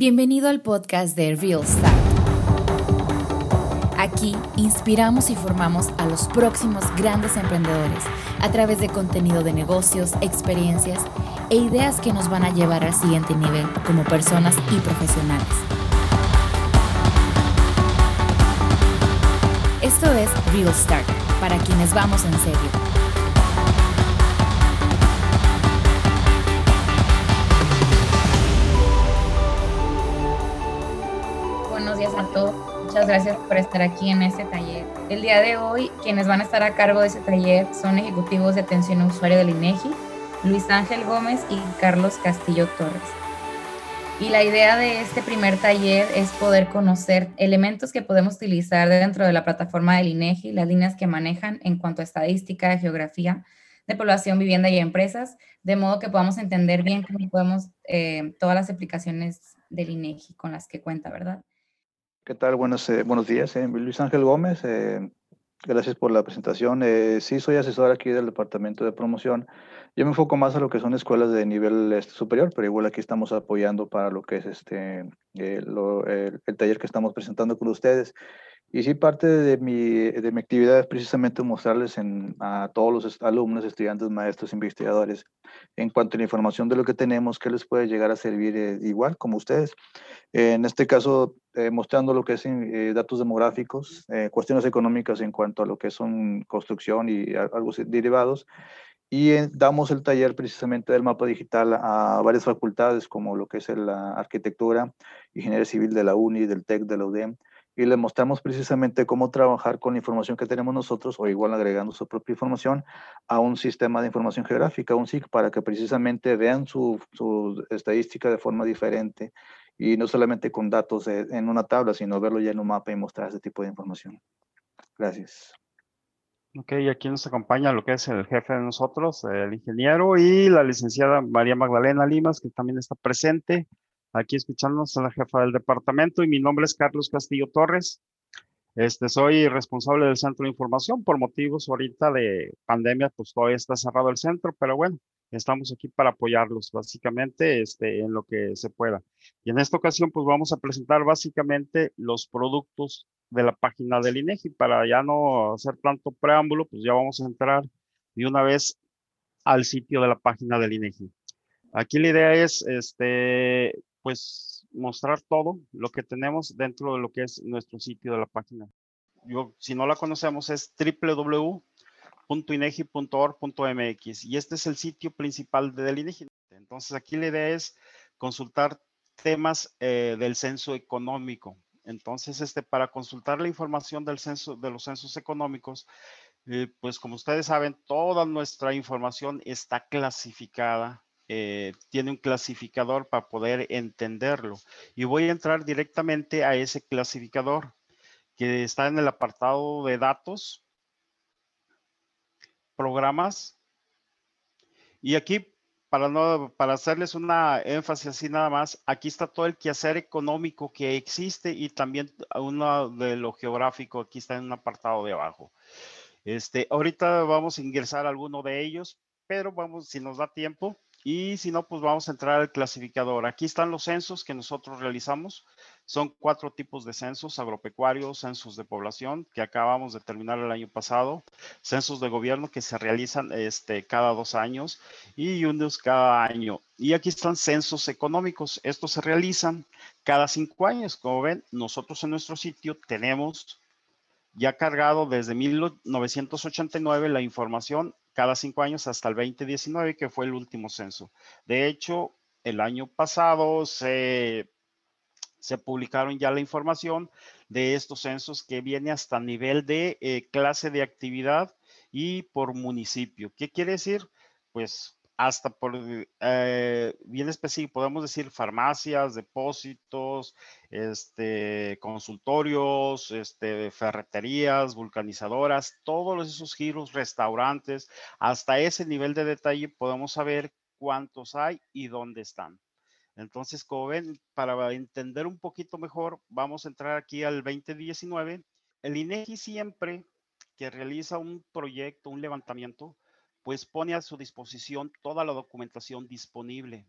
Bienvenido al podcast de Real Start. Aquí inspiramos y formamos a los próximos grandes emprendedores a través de contenido de negocios, experiencias e ideas que nos van a llevar al siguiente nivel como personas y profesionales. Esto es Real Start, para quienes vamos en serio. Gracias por estar aquí en este taller. El día de hoy, quienes van a estar a cargo de este taller son ejecutivos de atención a usuario del INEGI, Luis Ángel Gómez y Carlos Castillo Torres. Y la idea de este primer taller es poder conocer elementos que podemos utilizar dentro de la plataforma del INEGI, las líneas que manejan en cuanto a estadística, geografía de población, vivienda y empresas, de modo que podamos entender bien cómo podemos eh, todas las aplicaciones del INEGI con las que cuenta, ¿verdad? ¿Qué tal? Buenos, eh, buenos días. Eh, Luis Ángel Gómez, eh, gracias por la presentación. sí, soy asesor aquí del Departamento de Promoción. Yo me enfoco más a lo que son escuelas de nivel este, superior, pero igual aquí estamos apoyando para lo que es este, el, taller que estamos presentando con ustedes. Y sí, parte de mi, de mi actividad es precisamente mostrarles en, a todos los alumnos, estudiantes, maestros, investigadores, en cuanto a la información de lo que tenemos, que les puede llegar a servir igual como ustedes. en este caso, eh, mostrando lo que es eh, datos demográficos, eh, cuestiones económicas en cuanto a lo que son construcción y algo derivados. Y damos el taller precisamente del mapa digital a varias facultades, como lo que es la arquitectura, ingeniería civil de la UNI, del TEC, de la UDEM, y les mostramos precisamente cómo trabajar con la información que tenemos nosotros o igual agregando su propia información a un sistema de información geográfica, un SIG, para que precisamente vean su, su estadística de forma diferente y no solamente con datos en una tabla, sino verlo ya en un mapa y mostrar ese tipo de información. Gracias. Ok, aquí nos acompaña lo que es el jefe de nosotros, el ingeniero y la licenciada María Magdalena Limas, que también está presente aquí escuchándonos a la jefa del departamento y mi nombre es Carlos Castillo Torres. Este, soy responsable del centro de información por motivos ahorita de pandemia, pues todavía está cerrado el centro, pero bueno, Estamos aquí para apoyarlos básicamente este, en lo que se pueda. Y en esta ocasión pues vamos a presentar básicamente los productos de la página del INEGI para ya no hacer tanto preámbulo, pues ya vamos a entrar de una vez al sitio de la página del INEGI. Aquí la idea es este pues mostrar todo lo que tenemos dentro de lo que es nuestro sitio de la página. Yo, si no la conocemos, es www .inegi.org.mx y este es el sitio principal del INEGI. Entonces aquí la idea es consultar temas eh, del censo económico. Entonces, este, para consultar la información del censo, de los censos económicos, eh, pues como ustedes saben, toda nuestra información está clasificada, eh, tiene un clasificador para poder entenderlo. Y voy a entrar directamente a ese clasificador que está en el apartado de datos programas. Y aquí, para, no, para hacerles una énfasis así nada más, aquí está todo el quehacer económico que existe y también uno de lo geográfico, aquí está en un apartado de abajo. Este, ahorita vamos a ingresar a alguno de ellos, pero vamos, si nos da tiempo, y si no, pues vamos a entrar al clasificador. Aquí están los censos que nosotros realizamos. Son cuatro tipos de censos, agropecuarios, censos de población, que acabamos de terminar el año pasado, censos de gobierno que se realizan este, cada dos años y unos cada año. Y aquí están censos económicos. Estos se realizan cada cinco años. Como ven, nosotros en nuestro sitio tenemos ya cargado desde 1989 la información cada cinco años hasta el 2019, que fue el último censo. De hecho, el año pasado se, se publicaron ya la información de estos censos que viene hasta nivel de eh, clase de actividad y por municipio. ¿Qué quiere decir? Pues hasta por eh, bien específico, podemos decir farmacias, depósitos, este, consultorios, este, ferreterías, vulcanizadoras, todos esos giros, restaurantes, hasta ese nivel de detalle podemos saber cuántos hay y dónde están. Entonces, como ven, para entender un poquito mejor, vamos a entrar aquí al 2019. El INEGI siempre que realiza un proyecto, un levantamiento, pues pone a su disposición toda la documentación disponible.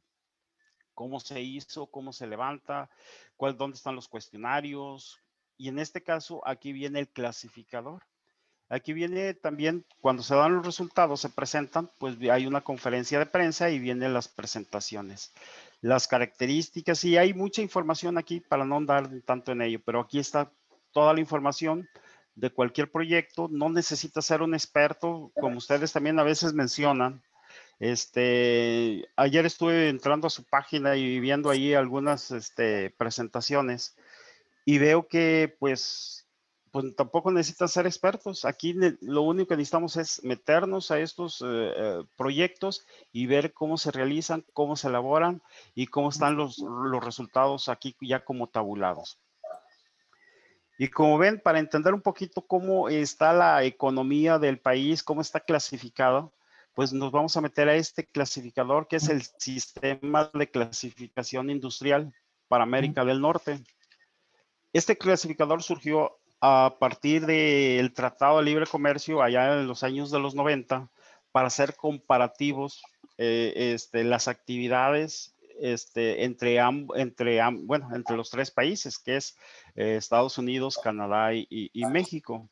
cómo se hizo, cómo se levanta, cuál, dónde están los cuestionarios. Y en este caso, aquí viene el clasificador. Aquí viene también, cuando se dan los resultados, se presentan, pues hay una conferencia de prensa y vienen las presentaciones. Las características, y hay mucha información aquí para no andar tanto en ello, pero aquí está toda la información de cualquier proyecto. No necesita ser un experto, como ustedes también a veces mencionan. Este, ayer estuve entrando a su página y viendo ahí algunas este, presentaciones y veo que pues pues tampoco necesitan ser expertos. Aquí lo único que necesitamos es meternos a estos eh, eh, proyectos y ver cómo se realizan, cómo se elaboran y cómo están los, los resultados aquí ya como tabulados. Y como ven, para entender un poquito cómo está la economía del país, cómo está clasificado, pues nos vamos a meter a este clasificador que es el sistema de clasificación industrial para América del Norte. Este clasificador surgió a partir del Tratado de Libre Comercio allá en los años de los 90 para hacer comparativos eh, este, las actividades este, entre, entre, bueno, entre los tres países, que es eh, Estados Unidos, Canadá y, México.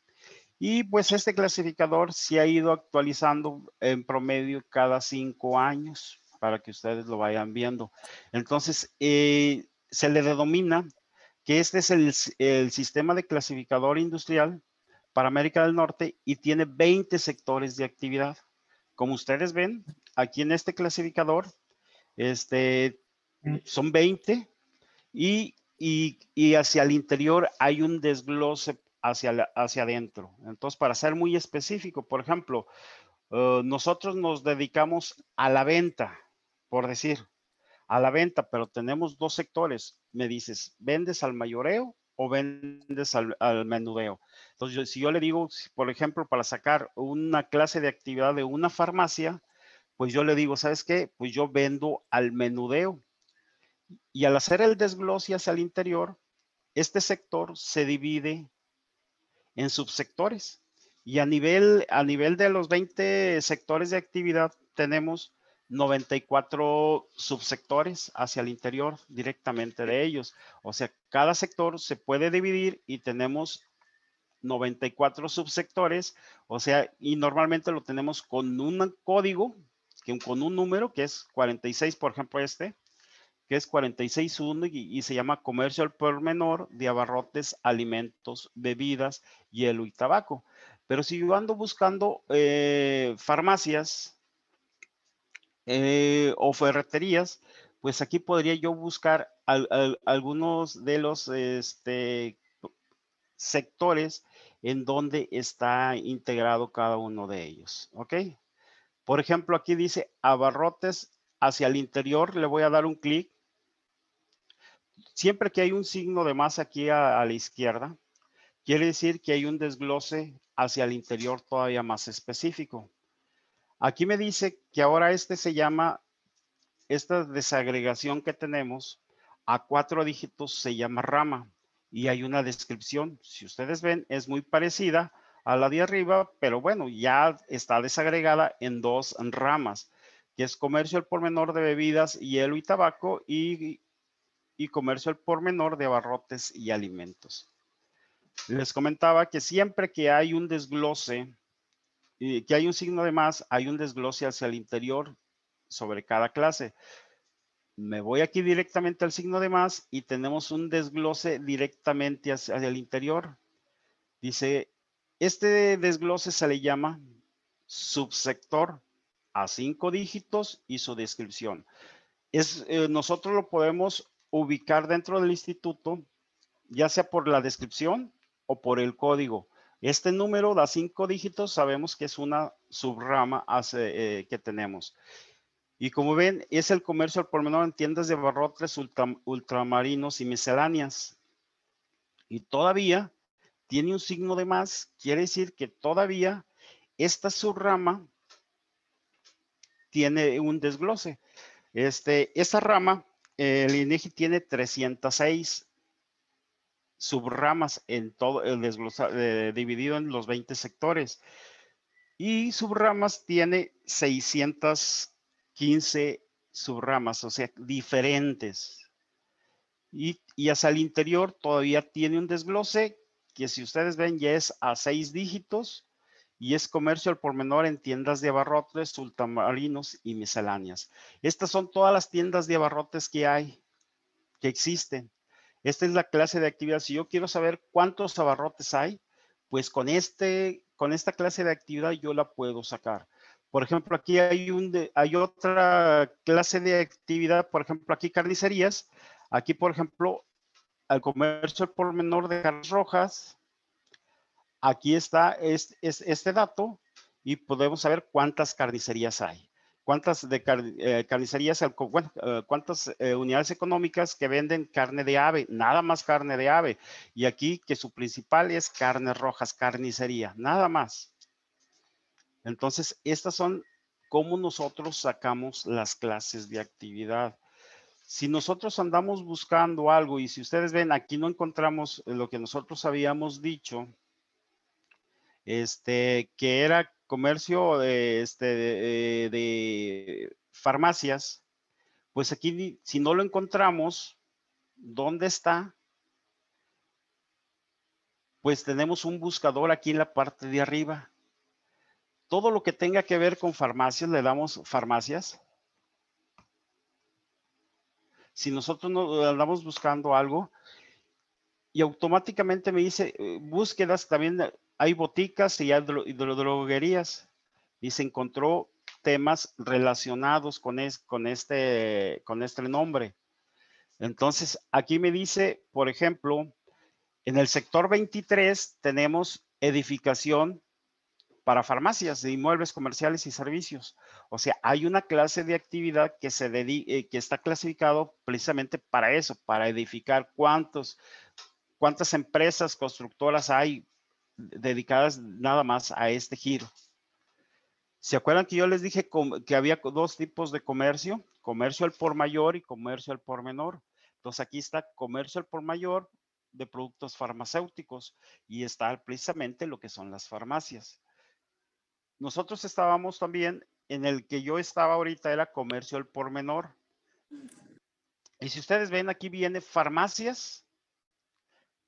Y pues este clasificador se ha ido actualizando en promedio cada cinco años para que ustedes lo vayan viendo. Entonces, eh, se le denomina que este es el, sistema de clasificador industrial para América del Norte y tiene 20 sectores de actividad. Como ustedes ven, aquí en este clasificador, este, son 20 y, hacia el interior hay un desglose hacia, hacia adentro. Entonces, para ser muy específico, por ejemplo, eh, nosotros nos dedicamos a la venta, por decir, a la venta, pero tenemos dos sectores. Me dices, ¿vendes al mayoreo o vendes al, menudeo? Entonces, si yo le digo, por ejemplo, para sacar una clase de actividad de una farmacia, pues yo le digo, ¿sabes qué? Pues yo vendo al menudeo. Y al hacer el desglose hacia el interior, este sector se divide en subsectores. Y a nivel, a nivel de los 20 sectores de actividad, tenemos 94 subsectores hacia el interior directamente de ellos. O sea, cada sector se puede dividir y tenemos 94 subsectores, o sea, y normalmente lo tenemos con un código, que, con un número que es 46, por ejemplo, este, que es 46.1 y, y se llama comercio al por menor de abarrotes, alimentos, bebidas, hielo y tabaco. Pero si yo ando buscando eh, farmacias, eh, o ferreterías, pues aquí podría yo buscar algunos de los este, sectores en donde está integrado cada uno de ellos. ¿Ok? Por ejemplo, aquí dice abarrotes hacia el interior. Le voy a dar un clic. Siempre que hay un signo de más aquí a la izquierda, quiere decir que hay un desglose hacia el interior todavía más específico. Aquí me dice que ahora este se llama, esta desagregación que tenemos a cuatro dígitos se llama rama y hay una descripción. Si ustedes ven, es muy parecida a la de arriba, pero bueno, ya está desagregada en dos ramas, que es comercio al por menor de bebidas, hielo y tabaco y, y comercio al por menor de abarrotes y alimentos. Les comentaba que siempre que hay un desglose que hay un signo de más, hay un desglose hacia el interior sobre cada clase. Me voy aquí directamente al signo de más y tenemos un desglose directamente hacia el interior. Dice, este desglose se le llama subsector a cinco dígitos y su descripción. Es, eh, nosotros lo podemos ubicar dentro del instituto, ya sea por la descripción o por el código. Este número da cinco dígitos, sabemos que es una subrama eh, que tenemos. Y como ven, es el comercio al por menor en tiendas de barrotes ultramarinos y misceláneas. Y todavía tiene un signo de más, quiere decir que todavía esta subrama tiene un desglose. Este, esta rama, el INEGI tiene 306 subramas en todo el eh, dividido en los 20 sectores. Y subramas tiene 615 subramas, o sea, diferentes. Y, y hacia el interior todavía tiene un desglose que si ustedes ven ya es a seis dígitos y es comercio al por menor en tiendas de abarrotes, ultramarinos y misceláneas. Estas son todas las tiendas de abarrotes que hay, que existen. Esta es la clase de actividad. Si yo quiero saber cuántos abarrotes hay, pues con, este, con esta clase de actividad yo la puedo sacar. Por ejemplo, aquí hay, un hay otra clase de actividad, por ejemplo, aquí carnicerías. Aquí, por ejemplo, al comercio por menor de carnes rojas, aquí está este, dato y podemos saber cuántas carnicerías hay. Cuántas de eh, carnicerías, bueno, eh, cuántas eh, unidades económicas que venden carne de ave, nada más carne de ave. Y aquí que su principal es carnes rojas, carnicería, nada más. Entonces, estas son cómo nosotros sacamos las clases de actividad. Si nosotros andamos buscando algo y si ustedes ven, aquí no encontramos lo que nosotros habíamos dicho, este, que era comercio de, este, de, farmacias, pues aquí si no lo encontramos, ¿dónde está? Pues tenemos un buscador aquí en la parte de arriba. Todo lo que tenga que ver con farmacias, le damos farmacias. Si nosotros no andamos buscando algo y automáticamente me dice eh, búsquedas también hay boticas y hay droguerías y se encontró temas relacionados con, con, este, con este nombre. Entonces, aquí me dice, por ejemplo, en el sector 23 tenemos edificación para farmacias de inmuebles comerciales y servicios. O sea, hay una clase de actividad que, se eh, que está clasificado precisamente para eso, para edificar cuántos, cuántas empresas constructoras hay dedicadas nada más a este giro. ¿Se acuerdan que yo les dije que había dos tipos de comercio? Comercio al por mayor y comercio al por menor. Entonces aquí está comercio al por mayor de productos farmacéuticos y está precisamente lo que son las farmacias. Nosotros estábamos también en el que yo estaba ahorita era comercio al por menor. Y si ustedes ven aquí viene farmacias,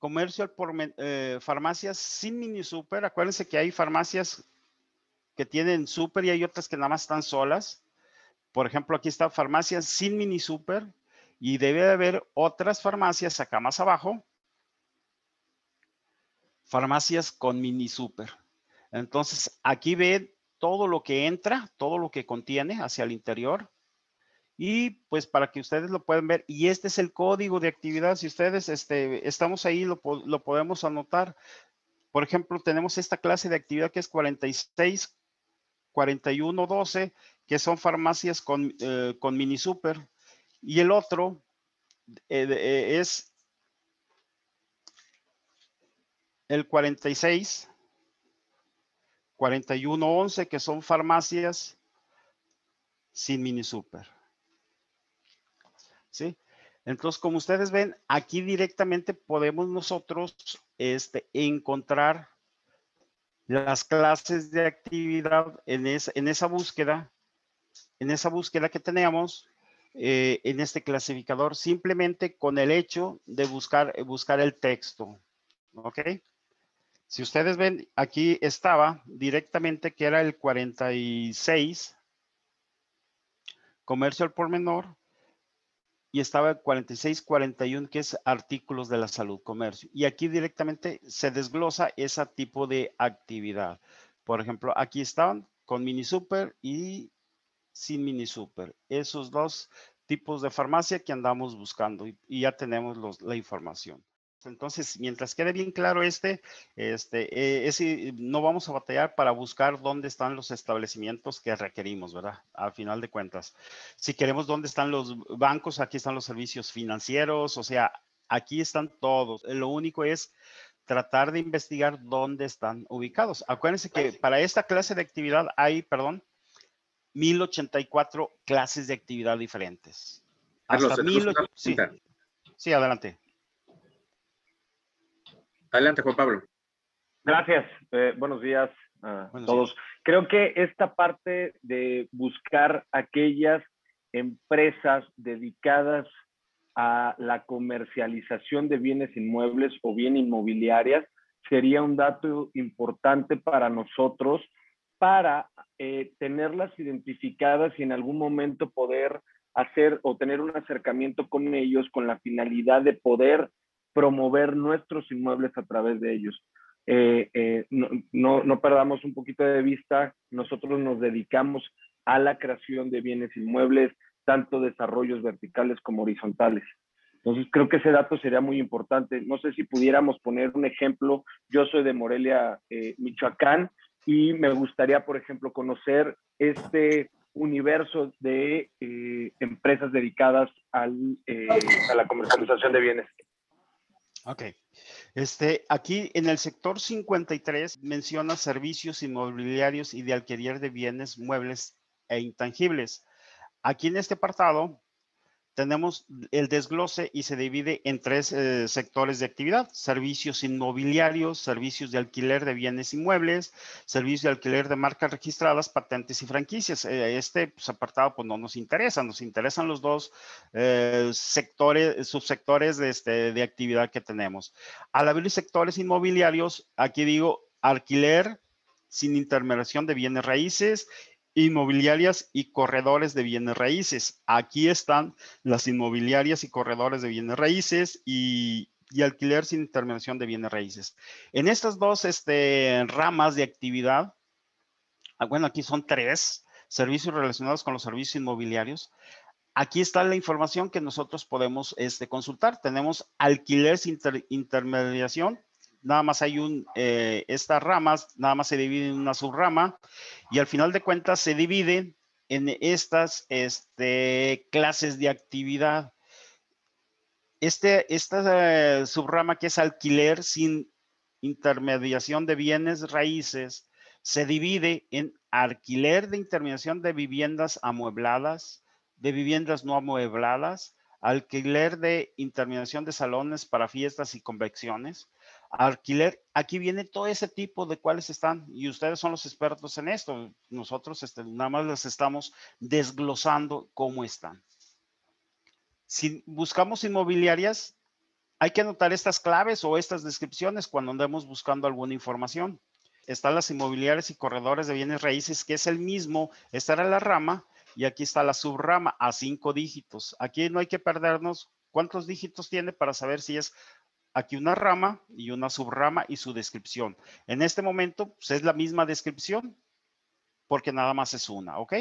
comercio por eh, farmacias sin mini super. Acuérdense que hay farmacias que tienen super y hay otras que nada más están solas. Por ejemplo, aquí está farmacias sin mini super y debe de haber otras farmacias acá más abajo. Farmacias con mini super. Entonces, aquí ven todo lo que entra, todo lo que contiene hacia el interior y pues para que ustedes lo puedan ver. Y este es el código de actividad. Si ustedes este, estamos ahí, lo, lo podemos anotar. Por ejemplo, tenemos esta clase de actividad que es 46, 41, 12, que son farmacias con, eh, con mini super. Y el otro eh, es el 46, 41, 11, que son farmacias sin mini super. ¿Sí? Entonces, como ustedes ven, aquí directamente podemos nosotros este, encontrar las clases de actividad en, esa búsqueda, en esa búsqueda que tenemos eh, en este clasificador, simplemente con el hecho de buscar, buscar el texto. ¿Ok? Si ustedes ven, aquí estaba directamente que era el 46, comercio al por menor, y estaba el 4641, que es artículos de la salud, comercio. Y aquí directamente se desglosa ese tipo de actividad. Por ejemplo, aquí están con mini super y sin mini super. Esos dos tipos de farmacia que andamos buscando y, ya tenemos la información. Entonces, mientras quede bien claro este, este eh, no vamos a batallar para buscar dónde están los establecimientos que requerimos, ¿verdad? Al final de cuentas. Si queremos dónde están los bancos, aquí están los servicios financieros, o sea, aquí están todos. Lo único es tratar de investigar dónde están ubicados. Acuérdense que para esta clase de actividad hay, perdón, 1084 clases de actividad diferentes. Hasta sí, sí, adelante. Adelante, Juan Pablo. Gracias. Eh, buenos días a todos. Creo que esta parte de buscar aquellas empresas dedicadas a la comercialización de bienes inmuebles o bien inmobiliarias sería un dato importante para nosotros para eh, tenerlas identificadas y en algún momento poder hacer o tener un acercamiento con ellos con la finalidad de poder promover nuestros inmuebles a través de ellos. Eh, eh, no, no, perdamos un poquito de vista, nosotros nos dedicamos a la creación de bienes inmuebles, tanto desarrollos verticales como horizontales. Entonces creo que ese dato sería muy importante. No sé si pudiéramos poner un ejemplo. Yo soy de Morelia, eh, Michoacán, y me gustaría, por ejemplo, conocer este universo de empresas dedicadas al, a la comercialización de bienes. Ok. Este, aquí en el sector 53 menciona servicios inmobiliarios y de alquiler de bienes muebles e intangibles. Aquí en este apartado tenemos el desglose y se divide en tres eh, sectores de actividad, servicios inmobiliarios, servicios de alquiler de bienes inmuebles, servicios de alquiler de marcas registradas, patentes y franquicias. Eh, este pues, apartado pues no nos interesa, nos interesan los dos eh, sectores, subsectores de, este, de actividad que tenemos. Al abrir sectores inmobiliarios, aquí digo alquiler sin intermediación de bienes raíces inmobiliarias y corredores de bienes raíces. Aquí están las inmobiliarias y corredores de bienes raíces y, alquiler sin intervención de bienes raíces. En estas dos este, ramas de actividad, ah, bueno, aquí son tres servicios relacionados con los servicios inmobiliarios. Aquí está la información que nosotros podemos este, consultar. Tenemos alquiler sin intermediación, nada más hay un, eh, estas ramas, nada más se divide en una subrama y al final de cuentas se divide en estas este, clases de actividad. Este, esta eh, subrama que es alquiler sin intermediación de bienes raíces se divide en alquiler de intermediación de viviendas amuebladas, de viviendas no amuebladas, alquiler de intermediación de salones para fiestas y convecciones, alquiler, aquí viene todo ese tipo de cuáles están y ustedes son los expertos en esto. Nosotros este, nada más les estamos desglosando cómo están. Si buscamos inmobiliarias, hay que anotar estas claves o estas descripciones cuando andemos buscando alguna información. Están las inmobiliarias y corredores de bienes raíces, que es el mismo. Esta era la rama y aquí está la subrama a cinco dígitos. Aquí no hay que perdernos cuántos dígitos tiene para saber si es aquí una rama y una subrama y su descripción. En este momento pues, es la misma descripción porque nada más es una, ¿ok?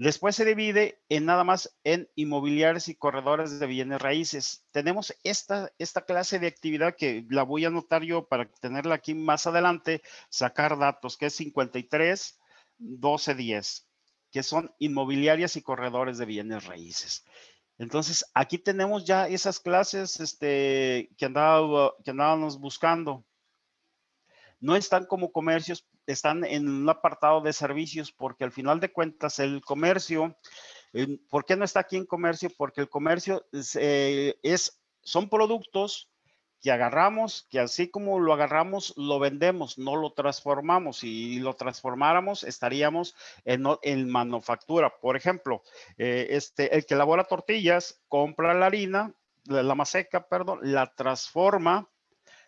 Después se divide en nada más en inmobiliarios y corredores de bienes raíces. Tenemos esta, esta clase de actividad que la voy a anotar yo para tenerla aquí más adelante, sacar datos, que es 53, 12, 10, que son inmobiliarias y corredores de bienes raíces. Entonces, aquí tenemos ya esas clases este, que, andaba, que andábamos buscando. No están como comercios, están en un apartado de servicios porque al final de cuentas el comercio, ¿por qué no está aquí en comercio? Porque el comercio es, eh, es son productos que agarramos, que así como lo agarramos, lo vendemos, no lo transformamos. Y lo transformáramos, estaríamos en, en manufactura. Por ejemplo, eh, este, el que elabora tortillas, compra la harina, la, maseca, perdón, la transforma,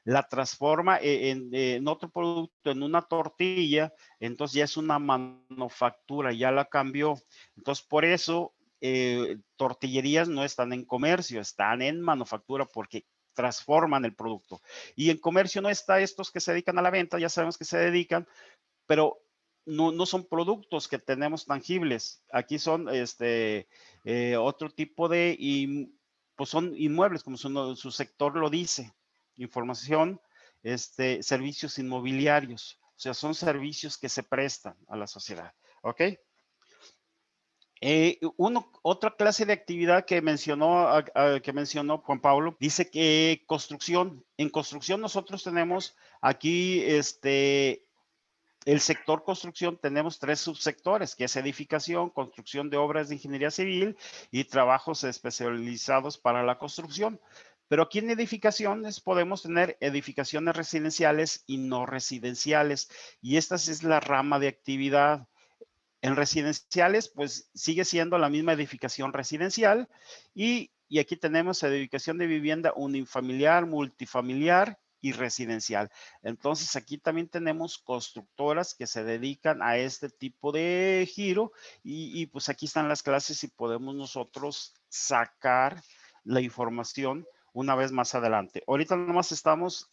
la transforma e, en, otro producto, en una tortilla, entonces ya es una manufactura, ya la cambió. Entonces, por eso eh, tortillerías no están en comercio, están en manufactura porque transforman el producto. Y en comercio no está estos que se dedican a la venta, ya sabemos que se dedican, pero no, no son productos que tenemos tangibles. Aquí son este, eh, otro tipo de, y, pues son inmuebles, como su, su sector lo dice. Información, este, servicios inmobiliarios. O sea, son servicios que se prestan a la sociedad. ¿Ok? Eh, otra clase de actividad que mencionó, que mencionó Juan Pablo dice que construcción. En construcción nosotros tenemos aquí este, el sector construcción tenemos tres subsectores, que es edificación, construcción de obras de ingeniería civil y trabajos especializados para la construcción. Pero aquí en edificaciones podemos tener edificaciones residenciales y no residenciales. Y esta es la rama de actividad En residenciales, pues sigue siendo la misma edificación residencial y, y aquí tenemos edificación de vivienda unifamiliar, multifamiliar y residencial. Entonces aquí también tenemos constructoras que se dedican a este tipo de giro y, y pues aquí están las clases y podemos nosotros sacar la información una vez más adelante. Ahorita nomás estamos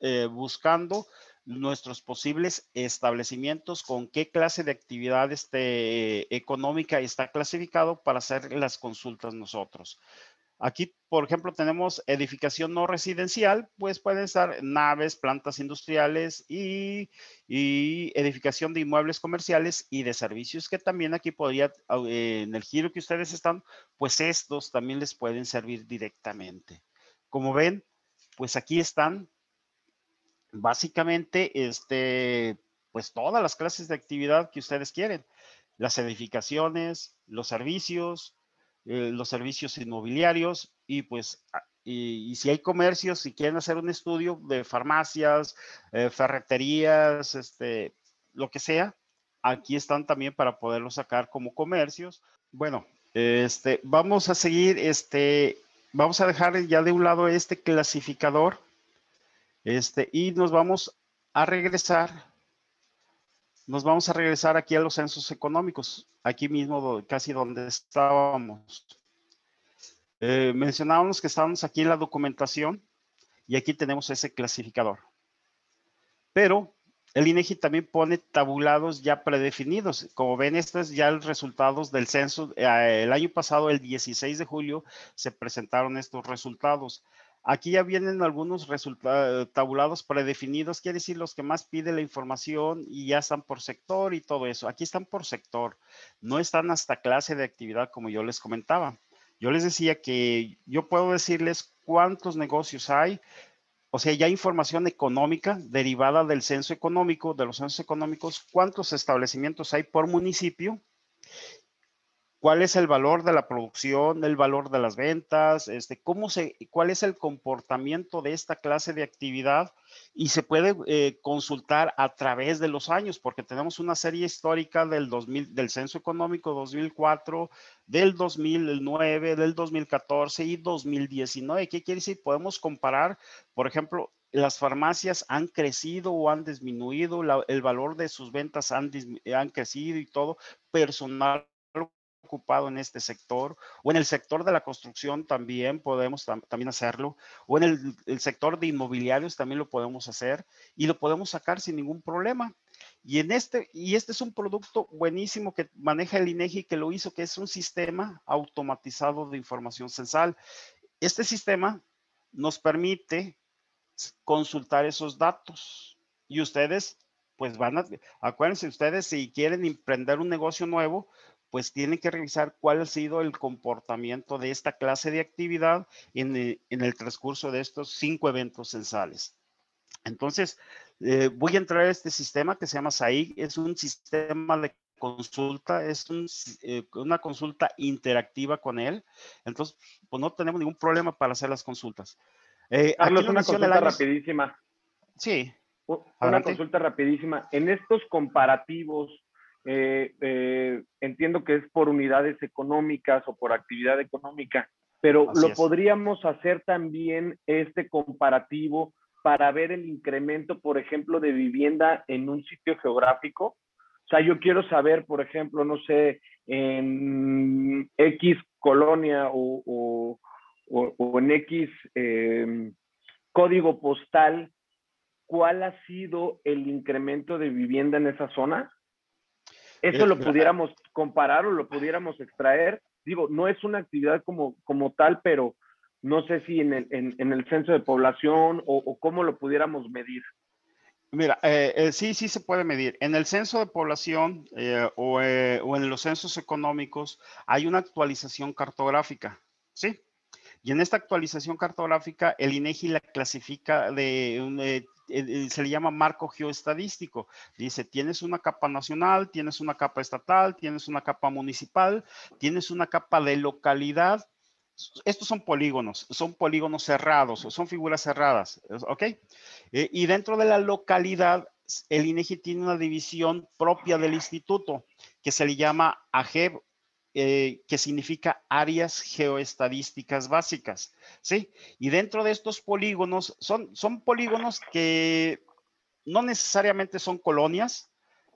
eh, buscando nuestros posibles establecimientos, con qué clase de actividad este, económica está clasificado para hacer las consultas nosotros. Aquí, por ejemplo, tenemos edificación no residencial, pues pueden estar naves, plantas industriales y, edificación de inmuebles comerciales y de servicios, que también aquí podría, eh, en el giro que ustedes están, pues estos también les pueden servir directamente. Como ven, pues aquí están básicamente, este, pues todas las clases de actividad que ustedes quieren. Las edificaciones, los servicios, eh, los servicios inmobiliarios y pues, y, si hay comercios, si quieren hacer un estudio de farmacias, eh, ferreterías, este, lo que sea, aquí están también para poderlo sacar como comercios. Bueno, este, vamos a seguir, este, vamos a dejar ya de un lado este clasificador este, y nos vamos a regresar, nos vamos a regresar aquí a los censos económicos, aquí mismo casi donde estábamos. Eh, mencionábamos que estábamos aquí en la documentación y aquí tenemos ese clasificador. Pero el INEGI también pone tabulados ya predefinidos. Como ven, estos ya los resultados del censo. Eh, el año pasado, el 16 de julio, se presentaron estos resultados. Aquí ya vienen algunos tabulados predefinidos, quiere decir los que más pide la información y ya están por sector y todo eso. Aquí están por sector, no están hasta clase de actividad como yo les comentaba. Yo les decía que yo puedo decirles cuántos negocios hay, o sea, ya información económica derivada del censo económico, de los censos económicos, cuántos establecimientos hay por municipio cuál es el valor de la producción, el valor de las ventas, este, cómo se, cuál es el comportamiento de esta clase de actividad y se puede eh, consultar a través de los años porque tenemos una serie histórica del 2000, del censo económico 2004, del 2009, del 2014 y 2019. ¿Qué quiere decir? Podemos comparar, por ejemplo, las farmacias han crecido o han disminuido, el valor de sus ventas han, han crecido y todo, personal ocupado en este sector o en el sector de la construcción también podemos también hacerlo o en el, el, sector de inmobiliarios también lo podemos hacer y lo podemos sacar sin ningún problema. Y en este y este es un producto buenísimo que maneja el INEGI que lo hizo que es un sistema automatizado de información censal. Este sistema nos permite consultar esos datos y ustedes pues van a, acuérdense ustedes, si quieren emprender un negocio nuevo, pues tienen que revisar cuál ha sido el comportamiento de esta clase de actividad en, eh, el, transcurso de estos cinco eventos censales. Entonces, eh, voy a entrar a este sistema que se llama SAIG, es un sistema de consulta, es eh, una consulta interactiva con él. Entonces, pues no tenemos ningún problema para hacer las consultas. Carlos, una consulta rapidísima. Sí. Una consulta rapidísima. En estos comparativos eh, eh, entiendo que es por unidades económicas o por actividad económica, pero lo podríamos hacer también este comparativo para ver el incremento, por ejemplo, de vivienda en un sitio geográfico. O sea, yo quiero saber, por ejemplo, no sé, en X colonia o, en X em, código postal, ¿cuál ha sido el incremento de vivienda en esa zona? Eso lo pudiéramos comparar o lo pudiéramos extraer. Digo, no es una actividad como, como tal, pero no sé si en el, en, el censo de población o, cómo lo pudiéramos medir. Mira, eh, eh, sí, sí se puede medir. En el censo de población eh, o, o, en los censos económicos hay una actualización cartográfica, ¿sí? Y en esta actualización cartográfica, el INEGI la clasifica de un, eh, se le llama marco geoestadístico. Dice, tienes una capa nacional, tienes una capa estatal, tienes una capa municipal, tienes una capa de localidad. Estos son polígonos, son polígonos cerrados, son figuras cerradas, ¿ok? Eh, y dentro de la localidad, el INEGI tiene una división propia del instituto que se le llama AGEB, eh, que significa áreas geoestadísticas básicas, ¿sí? Y dentro de estos polígonos, son, son polígonos que no necesariamente son colonias,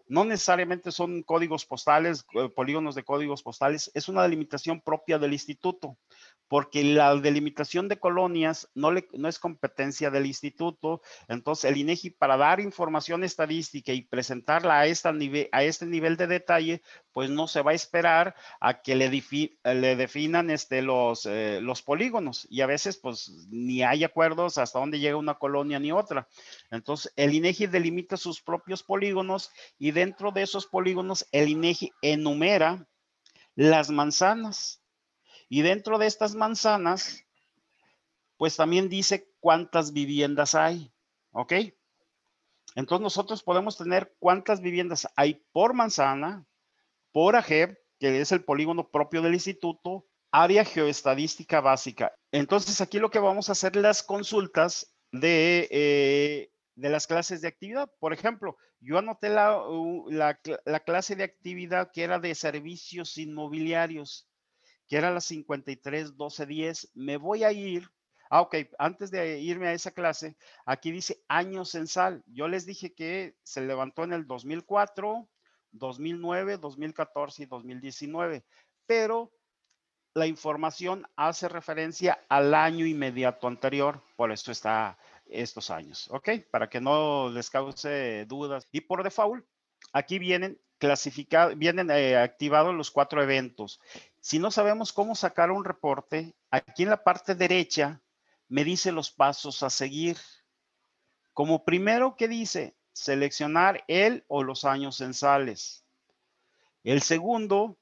no necesariamente son códigos postales, eh, polígonos de códigos postales, es una delimitación propia del instituto porque la delimitación de colonias no, le, no es competencia del instituto. Entonces, el INEGI para dar información estadística y presentarla a, esta nivel, a este nivel de detalle, pues no se va a esperar a que le, le definan este, los, eh, los polígonos. Y a veces, pues, ni hay acuerdos hasta dónde llega una colonia ni otra. Entonces, el INEGI delimita sus propios polígonos y dentro de esos polígonos, el INEGI enumera las manzanas y dentro de estas manzanas, pues también dice cuántas viviendas hay, ¿ok? Entonces nosotros podemos tener cuántas viviendas hay por manzana, por que es el polígono propio del instituto, área geoestadística básica. Entonces aquí lo que vamos a hacer las consultas de, eh, de las clases de actividad. Por ejemplo, yo anoté la, la, la clase de actividad que era de servicios inmobiliarios que era la 53 12 10. Me voy a ir. Ah, ok, antes de irme a esa clase, aquí dice año censal. Yo les dije que se levantó en el 2004, 2009, 2014 y 2019, pero la información hace referencia al año inmediato anterior, por eso está estos años, ¿ok? Para que no les cause dudas. Y por default, aquí vienen clasificados, vienen eh, activados los cuatro eventos. Si no sabemos cómo sacar un reporte, aquí en la parte derecha me dice los pasos a seguir. Como primero que dice, seleccionar el o los años censales. El segundo,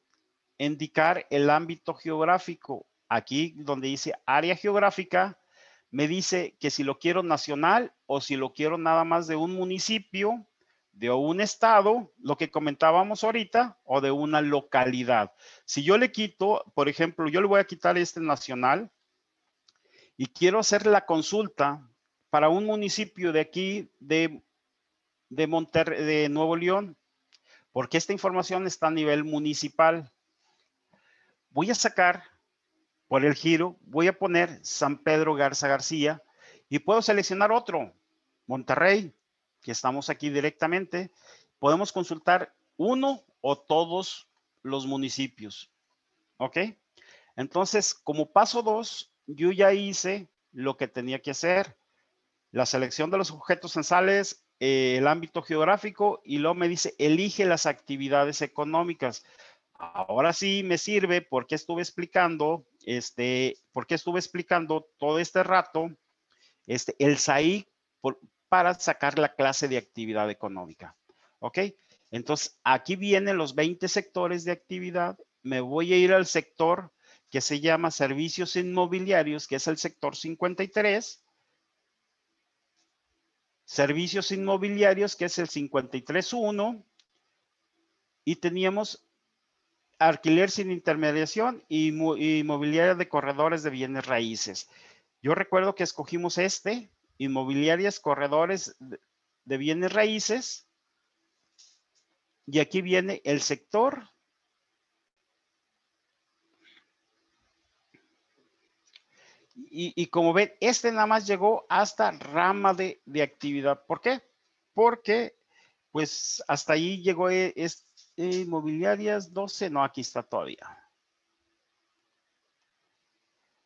indicar el ámbito geográfico. Aquí donde dice área geográfica, me dice que si lo quiero nacional o si lo quiero nada más de un municipio de un estado, lo que comentábamos ahorita, o de una localidad. Si yo le quito, por ejemplo, yo le voy a quitar este nacional y quiero hacer la consulta para un municipio de aquí, de, de Monterrey, de Nuevo León, porque esta información está a nivel municipal. Voy a sacar por el giro, voy a poner San Pedro Garza García y puedo seleccionar otro, Monterrey, que estamos aquí directamente, podemos consultar uno o todos los municipios. ¿Ok? Entonces, como paso dos, yo ya hice lo que tenía que hacer. La selección de los objetos censales, eh, el ámbito geográfico y luego me dice, elige las actividades económicas. Ahora sí me sirve porque estuve explicando, este, porque estuve explicando todo este rato, este, el SAI, por, para sacar la clase de actividad económica. ¿Ok? Entonces, aquí vienen los 20 sectores de actividad. Me voy a ir al sector que se llama servicios inmobiliarios, que es el sector 53. Servicios inmobiliarios, que es el 53.1. Y teníamos alquiler sin intermediación y inmobiliaria de corredores de bienes raíces. Yo recuerdo que escogimos este inmobiliarias, corredores de bienes raíces. Y aquí viene el sector. Y, como ven, este nada más llegó hasta rama de, de, actividad. ¿Por qué? Porque, pues, hasta ahí llegó e, es, inmobiliarias 12. No, aquí está todavía.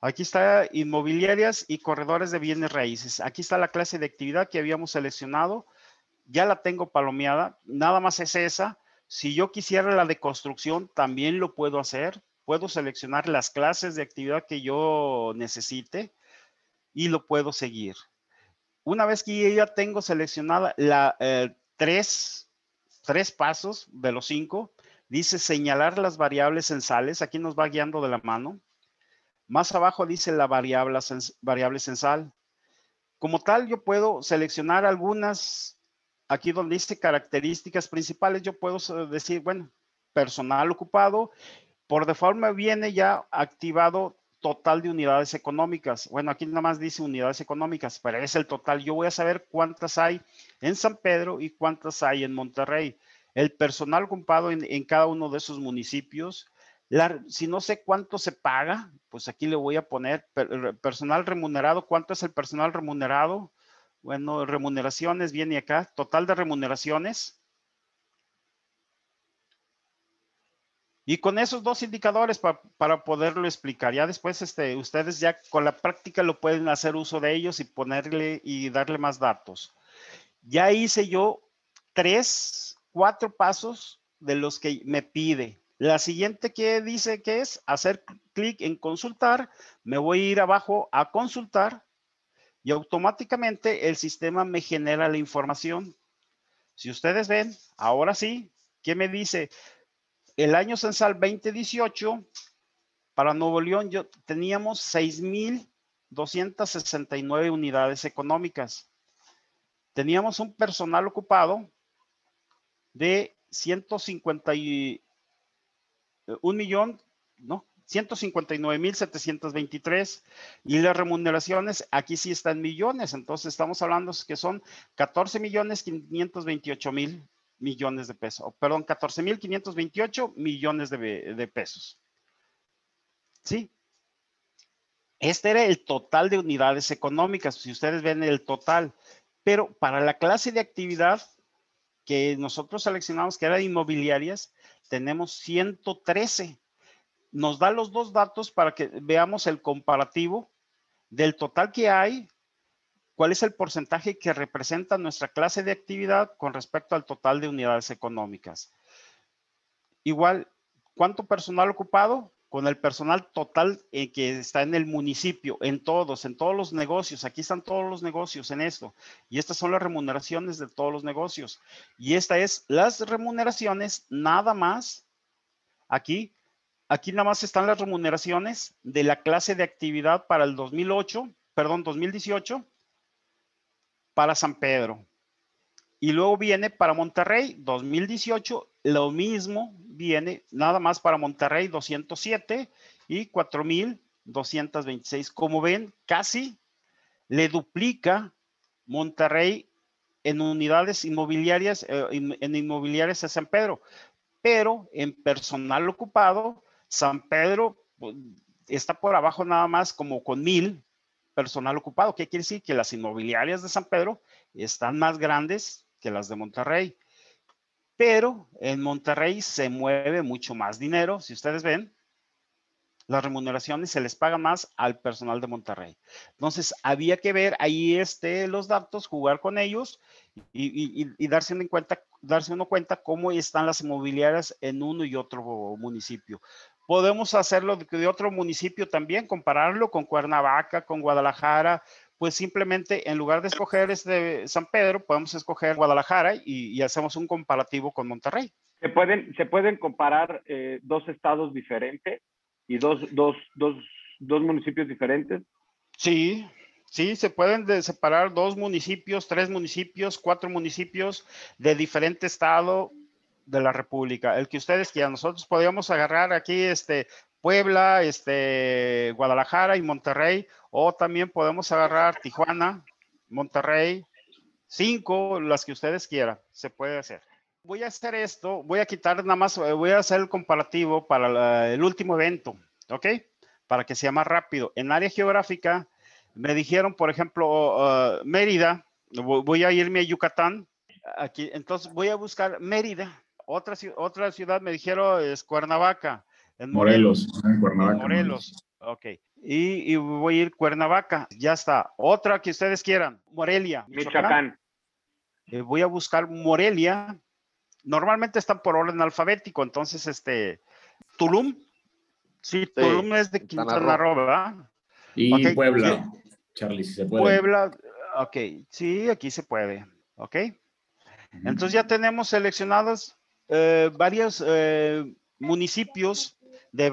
Aquí está inmobiliarias y corredores de bienes raíces. Aquí está la clase de actividad que habíamos seleccionado. Ya la tengo palomeada. Nada más es esa. Si yo quisiera la de construcción, también lo puedo hacer. Puedo seleccionar las clases de actividad que yo necesite y lo puedo seguir. Una vez que ya tengo seleccionada la eh, tres, tres pasos de los cinco, dice señalar las variables censales. Aquí nos va guiando de la mano más abajo dice la variable, variable censal. Como tal, yo puedo seleccionar algunas, aquí donde dice características principales, yo puedo decir, bueno, personal ocupado. Por default me viene ya activado total de unidades económicas. Bueno, aquí nada más dice unidades económicas, pero es el total. Yo voy a saber cuántas hay en San Pedro y cuántas hay en Monterrey. el personal ocupado en, cada uno de esos municipios. si no sé cuánto se paga, pues aquí le voy a poner personal remunerado. ¿Cuánto es el personal remunerado? Bueno, remuneraciones viene acá. Total de remuneraciones. Y con esos dos indicadores para poderlo explicar, ya después este, ustedes ya con la práctica lo pueden hacer uso de ellos y ponerle y darle más datos. Ya hice yo tres, cuatro pasos de los que me pide. La siguiente que dice que es hacer clic en consultar, me voy a ir abajo a consultar y automáticamente el sistema me genera la información. Si ustedes ven, ahora sí, ¿qué me dice? El año censal 2018, para Nuevo León, teníamos 6,269 unidades económicas. Teníamos un personal ocupado de 151 millón, ¿no? 159,723 y las remuneraciones aquí sí están millones, entonces estamos hablando que son 14 millones 528 mil millones de pesos, perdón, 14.528 millones de, de pesos. ¿Sí? Este era el total de unidades económicas, si ustedes ven el total, pero para la clase de actividad que nosotros seleccionamos, que era inmobiliarias, tenemos 113. Nos da los dos datos para que veamos el comparativo del total que hay ¿Cuál es el porcentaje que representa nuestra clase de actividad con respecto al total de unidades económicas? Igual, ¿cuánto personal ocupado? Con el personal total eh, que está en el municipio, en todos, en todos los negocios. Aquí están todos los negocios en esto. Y estas son las remuneraciones de todos los negocios. Y esta es las remuneraciones nada más. Aquí, aquí nada más están las remuneraciones de la clase de actividad para el 2008, perdón, 2018 para San Pedro. Y luego viene para Monterrey 2018, lo mismo viene nada más para Monterrey 207 y 4226. Como ven, casi le duplica Monterrey en unidades inmobiliarias, eh, en inmobiliarias a San Pedro. Pero en personal ocupado, San Pedro pues, está por abajo nada más como con mil, personal ocupado. ¿Qué quiere decir? Que las inmobiliarias de San Pedro están más grandes que las de Monterrey. Pero en Monterrey se mueve mucho más dinero. Si ustedes ven, las remuneraciones se les paga más al personal de Monterrey. Entonces, había que ver ahí este, los datos, jugar con ellos y, darse, en cuenta, darse uno cuenta cómo están las inmobiliarias en uno y otro municipio. Podemos hacerlo de, otro municipio también, compararlo con Cuernavaca, con Guadalajara, pues simplemente en lugar de escoger este San Pedro, podemos escoger Guadalajara y, hacemos un comparativo con Monterrey. ¿Se pueden, se pueden comparar eh, dos estados diferentes y dos, dos, dos, dos municipios diferentes? Sí, Sí, se pueden separar dos municipios, tres municipios, cuatro municipios de diferente estado de la República, el que ustedes quieran. Nosotros podríamos agarrar aquí este Puebla, este Guadalajara y Monterrey, o también podemos agarrar Tijuana, Monterrey, cinco, las que ustedes quieran, se puede hacer. Voy a hacer esto, voy a quitar nada más, eh, voy a hacer el comparativo para el último evento, ¿ok? Para que sea más rápido. En área geográfica, me dijeron, por ejemplo, uh, Mérida, voy a irme a Yucatán, aquí, entonces voy a buscar Mérida, otra, otra ciudad me dijeron es Cuernavaca. En Morelos, en Cuernavaca. Morelos, ok. Y, voy a ir Cuernavaca, ya está. Otra que ustedes quieran, Morelia. Michoacán. Eh, voy a buscar Morelia. Normalmente están por orden alfabético, entonces, este, Tulum. Sí, Tulum es de Quintana Roo, ¿verdad? Y Puebla, Charlie, si se puede. Puebla, ok, sí, aquí se puede, ok. Entonces ya tenemos seleccionados eh, varios eh, municipios de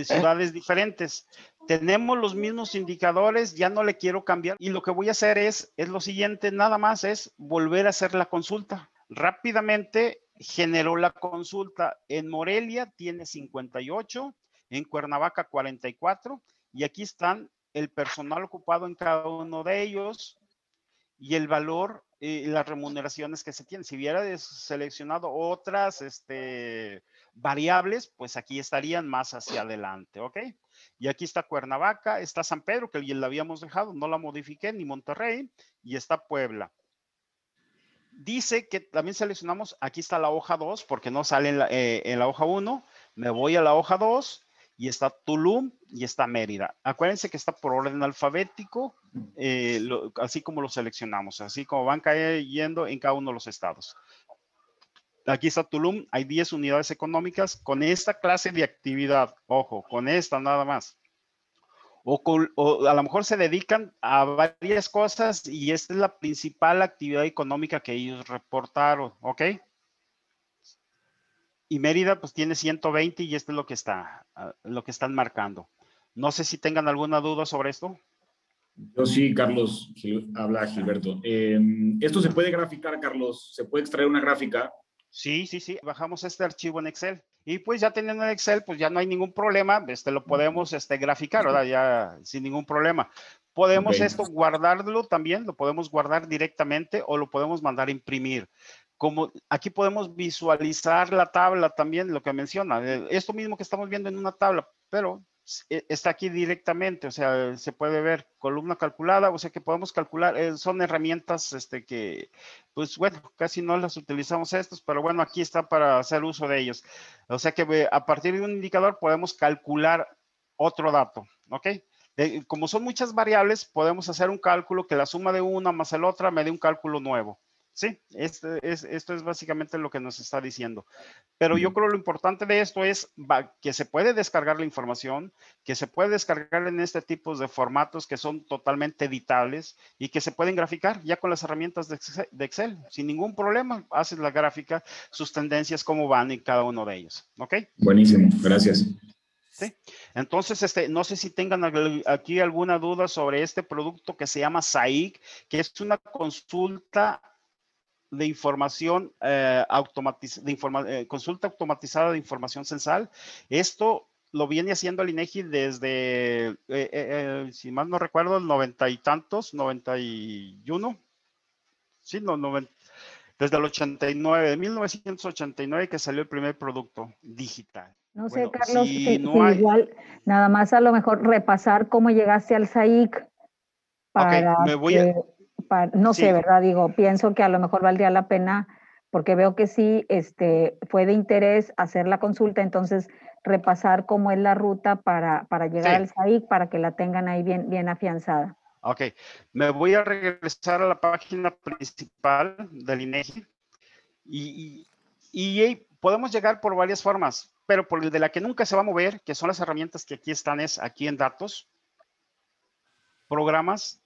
eh, ciudades diferentes. Tenemos los mismos indicadores, ya no le quiero cambiar y lo que voy a hacer es, es lo siguiente, nada más es volver a hacer la consulta. Rápidamente generó la consulta. En Morelia tiene 58, en Cuernavaca 44 y aquí están el personal ocupado en cada uno de ellos y el valor y las remuneraciones que se tienen. Si hubiera seleccionado otras este, variables, pues aquí estarían más hacia adelante, ¿ok? Y aquí está Cuernavaca, está San Pedro, que la habíamos dejado, no la modifiqué, ni Monterrey, y está Puebla. Dice que también seleccionamos, aquí está la hoja 2, porque no sale en la, eh, en la hoja 1, me voy a la hoja 2 y está Tulum y está Mérida. Acuérdense que está por orden alfabético, eh, así como lo seleccionamos, así como van cayendo en cada uno de los estados. Aquí está Tulum, hay 10 unidades económicas con esta clase de actividad, ojo, con esta nada más. O, o, a lo mejor se dedican a varias cosas y esta es la principal actividad económica que ellos reportaron, ¿ok? Y Mérida pues tiene 120 y esto es lo que está, ah, lo que están marcando. No sé si tengan alguna duda sobre esto. Yo sí, Carlos, habla Gilberto. Em, ¿Esto se puede graficar, Carlos? ¿Se puede extraer una gráfica? Sí, sí, sí. Bajamos este archivo en Excel. Y pues ya teniendo en Excel, pues ya no hay ningún problema. Este lo podemos este, graficar, ¿verdad? Ya sin ningún problema. Podemos esto guardarlo también, lo podemos guardar directamente o lo podemos mandar a imprimir como aquí podemos visualizar la tabla también, lo que menciona, eh, esto mismo que estamos viendo en una tabla, pero e, está aquí directamente, o sea, se puede ver columna calculada, o sea que podemos calcular, eh, son herramientas este, que, pues bueno, casi no las utilizamos estos, pero bueno, aquí está para hacer uso de ellos. O sea que a partir de un indicador podemos calcular otro dato, ¿ok? como son muchas variables, podemos hacer un cálculo que la suma de una más el otra me dé un cálculo nuevo. Sí, esto es, esto es básicamente lo que nos está diciendo. Pero yo creo lo importante de esto es que se puede descargar la información, que se puede descargar en este tipo de formatos que son totalmente editables y que se pueden graficar ya con las herramientas de Excel. Sin ningún problema, haces la gráfica, sus tendencias, cómo van en cada uno de ellos. ¿Ok? Buenísimo, gracias. Sí. Entonces, este, no sé si tengan aquí alguna duda sobre este producto que se llama SAIC, que es una consulta de información eh, de eh, consulta automatizada de información censal. Esto lo viene haciendo el INEGI desde, eh, eh, si mal no recuerdo, el noventa y tantos, 91. Sí, no, desde el 89, de 1989 que salió el primer producto digital. No sé, Carlos, si, igual, nada más a lo mejor repasar cómo llegaste al SAIC. Para me voy a no sé, ¿verdad? Digo, pienso que a lo mejor valdría la pena, porque veo que sí este, fue de interés hacer la consulta, entonces repasar cómo es la ruta para, para llegar al SAIC, para que la tengan ahí bien, bien afianzada. Ok, me voy a regresar a la página principal del INEGI y, y, podemos llegar por varias formas, pero por el de la que nunca se va a mover, que son las herramientas que aquí están, es aquí en datos, programas,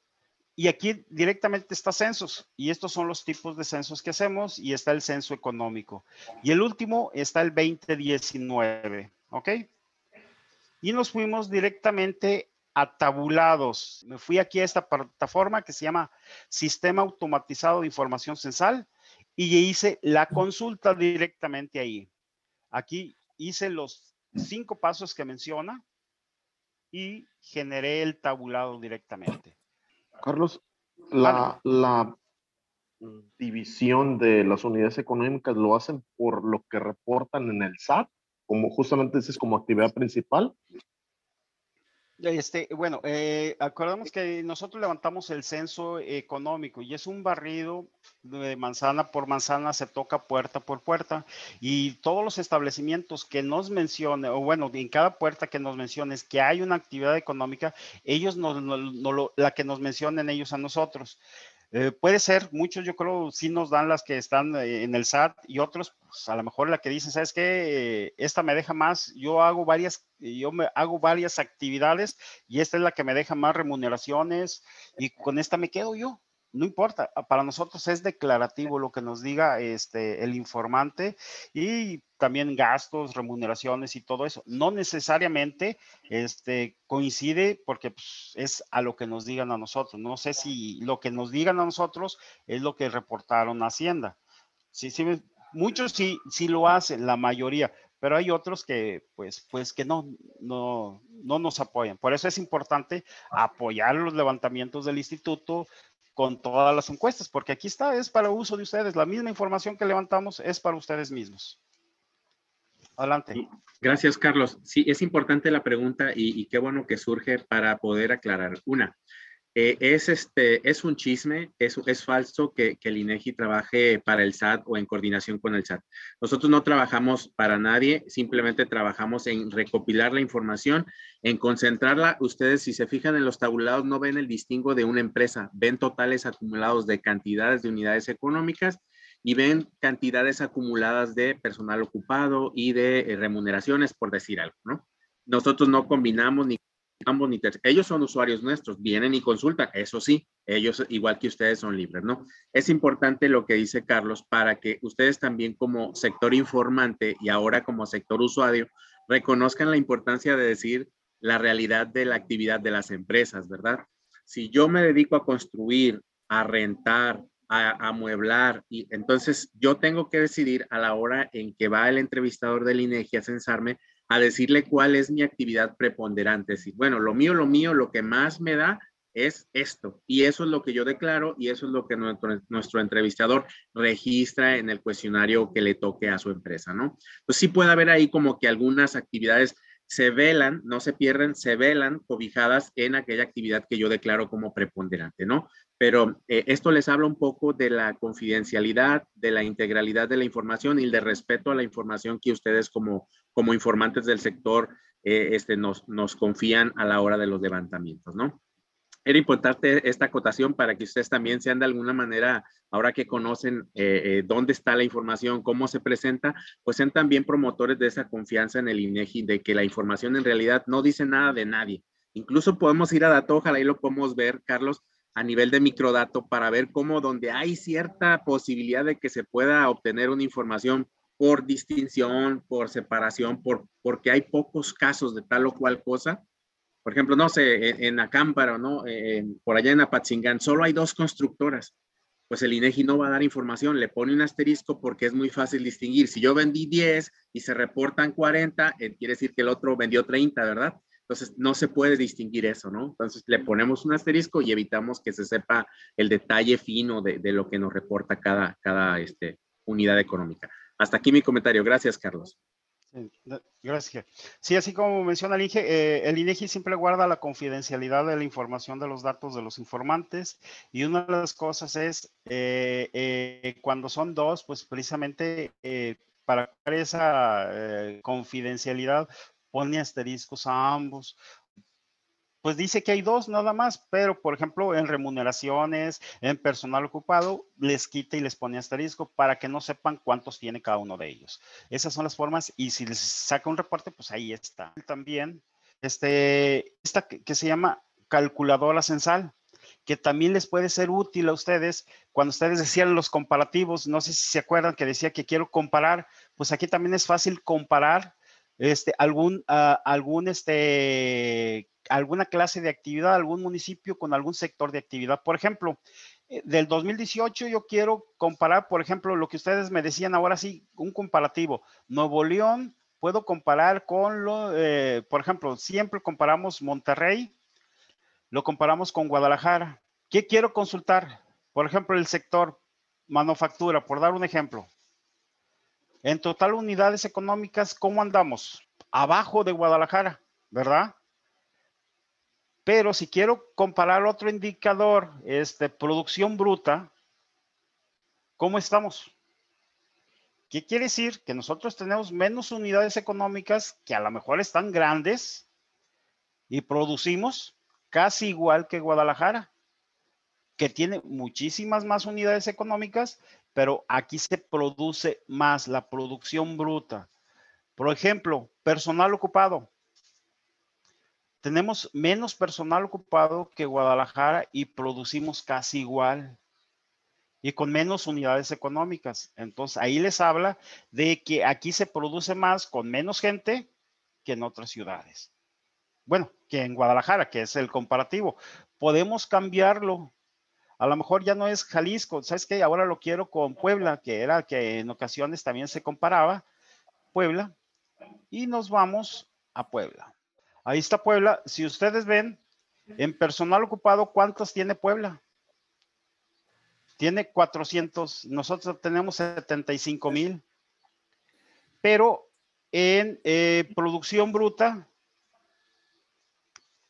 y aquí directamente está censos y estos son los tipos de censos que hacemos y está el censo económico. Y el último está el 2019, ¿ok? Y nos fuimos directamente a tabulados. Me fui aquí a esta plataforma que se llama Sistema Automatizado de Información Censal y hice la consulta directamente ahí. Aquí hice los cinco pasos que menciona y generé el tabulado directamente. Carlos, la, la división de las unidades económicas lo hacen por lo que reportan en el SAT, como justamente dices como actividad principal, este, bueno, eh, acordamos que nosotros levantamos el censo económico y es un barrido de manzana por manzana, se toca puerta por puerta y todos los establecimientos que nos mencionen, o bueno, en cada puerta que nos menciones que hay una actividad económica, ellos nos, la que nos mencionen ellos a nosotros. Eh, puede ser, muchos yo creo sí nos dan las que están eh, en el SAT y otros, pues, a lo mejor la que dicen, ¿sabes qué? esta me deja más, yo hago varias, yo me hago varias actividades y esta es la que me deja más remuneraciones y con esta me quedo yo no importa, para nosotros es declarativo lo que nos diga este, el informante y también gastos, remuneraciones y todo eso. No necesariamente este, coincide porque pues, es a lo que nos digan a nosotros. No sé si lo que nos digan a nosotros es lo que reportaron a Hacienda. Sí, sí, muchos sí, sí lo hacen, la mayoría, pero hay otros que pues, pues que no, no, no nos apoyan. Por eso es importante apoyar los levantamientos del instituto, con todas las encuestas, porque aquí está, es para uso de ustedes. La misma información que levantamos es para ustedes mismos. Adelante. Gracias, Carlos. Sí, es importante la pregunta y, y qué bueno que surge para poder aclarar. Una, eh, es, este, es un chisme, es, es falso que, que, el INEGI trabaje para el SAT o en coordinación con el SAT. Nosotros no trabajamos para nadie, simplemente trabajamos en recopilar la información, en concentrarla. Ustedes, si se fijan en los tabulados, no ven el distingo de una empresa, ven totales acumulados de cantidades de unidades económicas y ven cantidades acumuladas de personal ocupado y de eh, remuneraciones, por decir algo, ¿no? Nosotros no combinamos ni ambos ni Ellos son usuarios nuestros, vienen y consultan, eso sí, ellos igual que ustedes son libres, ¿no? Es importante lo que dice Carlos para que ustedes también como sector informante y ahora como sector usuario reconozcan la importancia de decir la realidad de la actividad de las empresas, ¿verdad? Si yo me dedico a construir, a rentar, a amueblar, y entonces yo tengo que decidir a la hora en que va el entrevistador del INEGI a censarme a decirle cuál es mi actividad preponderante. Si, bueno, lo mío, lo mío, lo que más me da es esto. Y eso es lo que yo declaro y eso es lo que nuestro, nuestro entrevistador registra en el cuestionario que le toque a su empresa, ¿no? Pues sí puede haber ahí como que algunas actividades se velan, no se pierden, se velan cobijadas en aquella actividad que yo declaro como preponderante, ¿no? Pero eh, esto les habla un poco de la confidencialidad, de la integralidad de la información y de respeto a la información que ustedes como, como informantes del sector eh, este, nos, nos confían a la hora de los levantamientos, ¿no? Era importante esta acotación para que ustedes también sean de alguna manera, ahora que conocen eh, dónde está la información, cómo se presenta, pues sean también promotores de esa confianza en el INEGI, de que la información en realidad no dice nada de nadie. Incluso podemos ir a dato, ojalá ahí lo podemos ver, Carlos, a nivel de microdato para ver cómo donde hay cierta posibilidad de que se pueda obtener una información por distinción, por separación, por, porque hay pocos casos de tal o cual cosa. Por ejemplo, no sé, en, en Acámparo, ¿no? por allá en Apatzingán, solo hay dos constructoras. Pues el INEGI no va a dar información, le pone un asterisco porque es muy fácil distinguir. Si yo vendí 10 y se reportan 40, eh, quiere decir que el otro vendió 30, ¿verdad? Entonces, no se puede distinguir eso, ¿no? Entonces, le ponemos un asterisco y evitamos que se sepa el detalle fino de, de lo que nos reporta cada, cada este, unidad económica. Hasta aquí mi comentario. Gracias, Carlos. Gracias. Sí, así como menciona el INEGI, eh, el INEGI siempre guarda la confidencialidad de la información de los datos de los informantes y una de las cosas es eh, eh, cuando son dos, pues precisamente para esa confidencialidad pone asteriscos a ambos. Pues dice que hay dos nada más, pero por ejemplo en remuneraciones, en personal ocupado, les quita y les pone asterisco para que no sepan cuántos tiene cada uno de ellos. Esas son las formas y si les saca un reporte, pues ahí está. También este, esta que se llama calculadora censal que también les puede ser útil a ustedes cuando ustedes decían los comparativos, no sé si se acuerdan que decía que quiero comparar, pues aquí también es fácil comparar este, algún, uh, algún, este, alguna clase de actividad, algún municipio con algún sector de actividad. Por ejemplo, eh, del 2018 yo quiero comparar, por ejemplo, lo que ustedes me decían ahora sí, un comparativo. Nuevo León, puedo comparar con lo, eh, por ejemplo, siempre comparamos Monterrey, lo comparamos con Guadalajara. ¿Qué quiero consultar? Por ejemplo, el sector manufactura, por dar un ejemplo. En total unidades económicas, ¿cómo andamos? Abajo de Guadalajara, ¿verdad? Pero si quiero comparar otro indicador, este, producción bruta, ¿cómo estamos? ¿Qué quiere decir? Que nosotros tenemos menos unidades económicas que a lo mejor están grandes y producimos casi igual que Guadalajara, que tiene muchísimas más unidades económicas, pero aquí se produce más la producción bruta. Por ejemplo, personal ocupado. Tenemos menos personal ocupado que Guadalajara y producimos casi igual y con menos unidades económicas. Entonces, ahí les habla de que aquí se produce más con menos gente que en otras ciudades. Bueno, que en Guadalajara, que es el comparativo. Podemos cambiarlo a lo mejor ya no es Jalisco, ¿sabes qué? Ahora lo quiero con Puebla, que era que en ocasiones también se comparaba Puebla, y nos vamos a Puebla. Ahí está Puebla. Si ustedes ven, en personal ocupado, ¿cuántos tiene Puebla? tiene 400, nosotros tenemos 75 mil, pero en eh, producción bruta,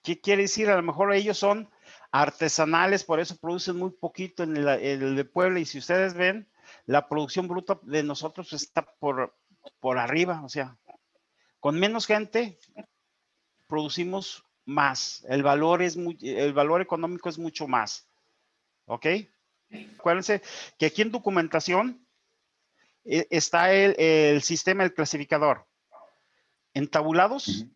¿qué quiere decir? A lo mejor ellos son artesanales, por eso producen muy poquito en el, el de Puebla y si ustedes ven, la producción bruta de nosotros está por, por arriba, o sea, con menos gente producimos más. El valor, es el valor económico es mucho más. ¿Ok? Acuérdense que aquí en documentación eh, está el, el, sistema del clasificador. En tabulados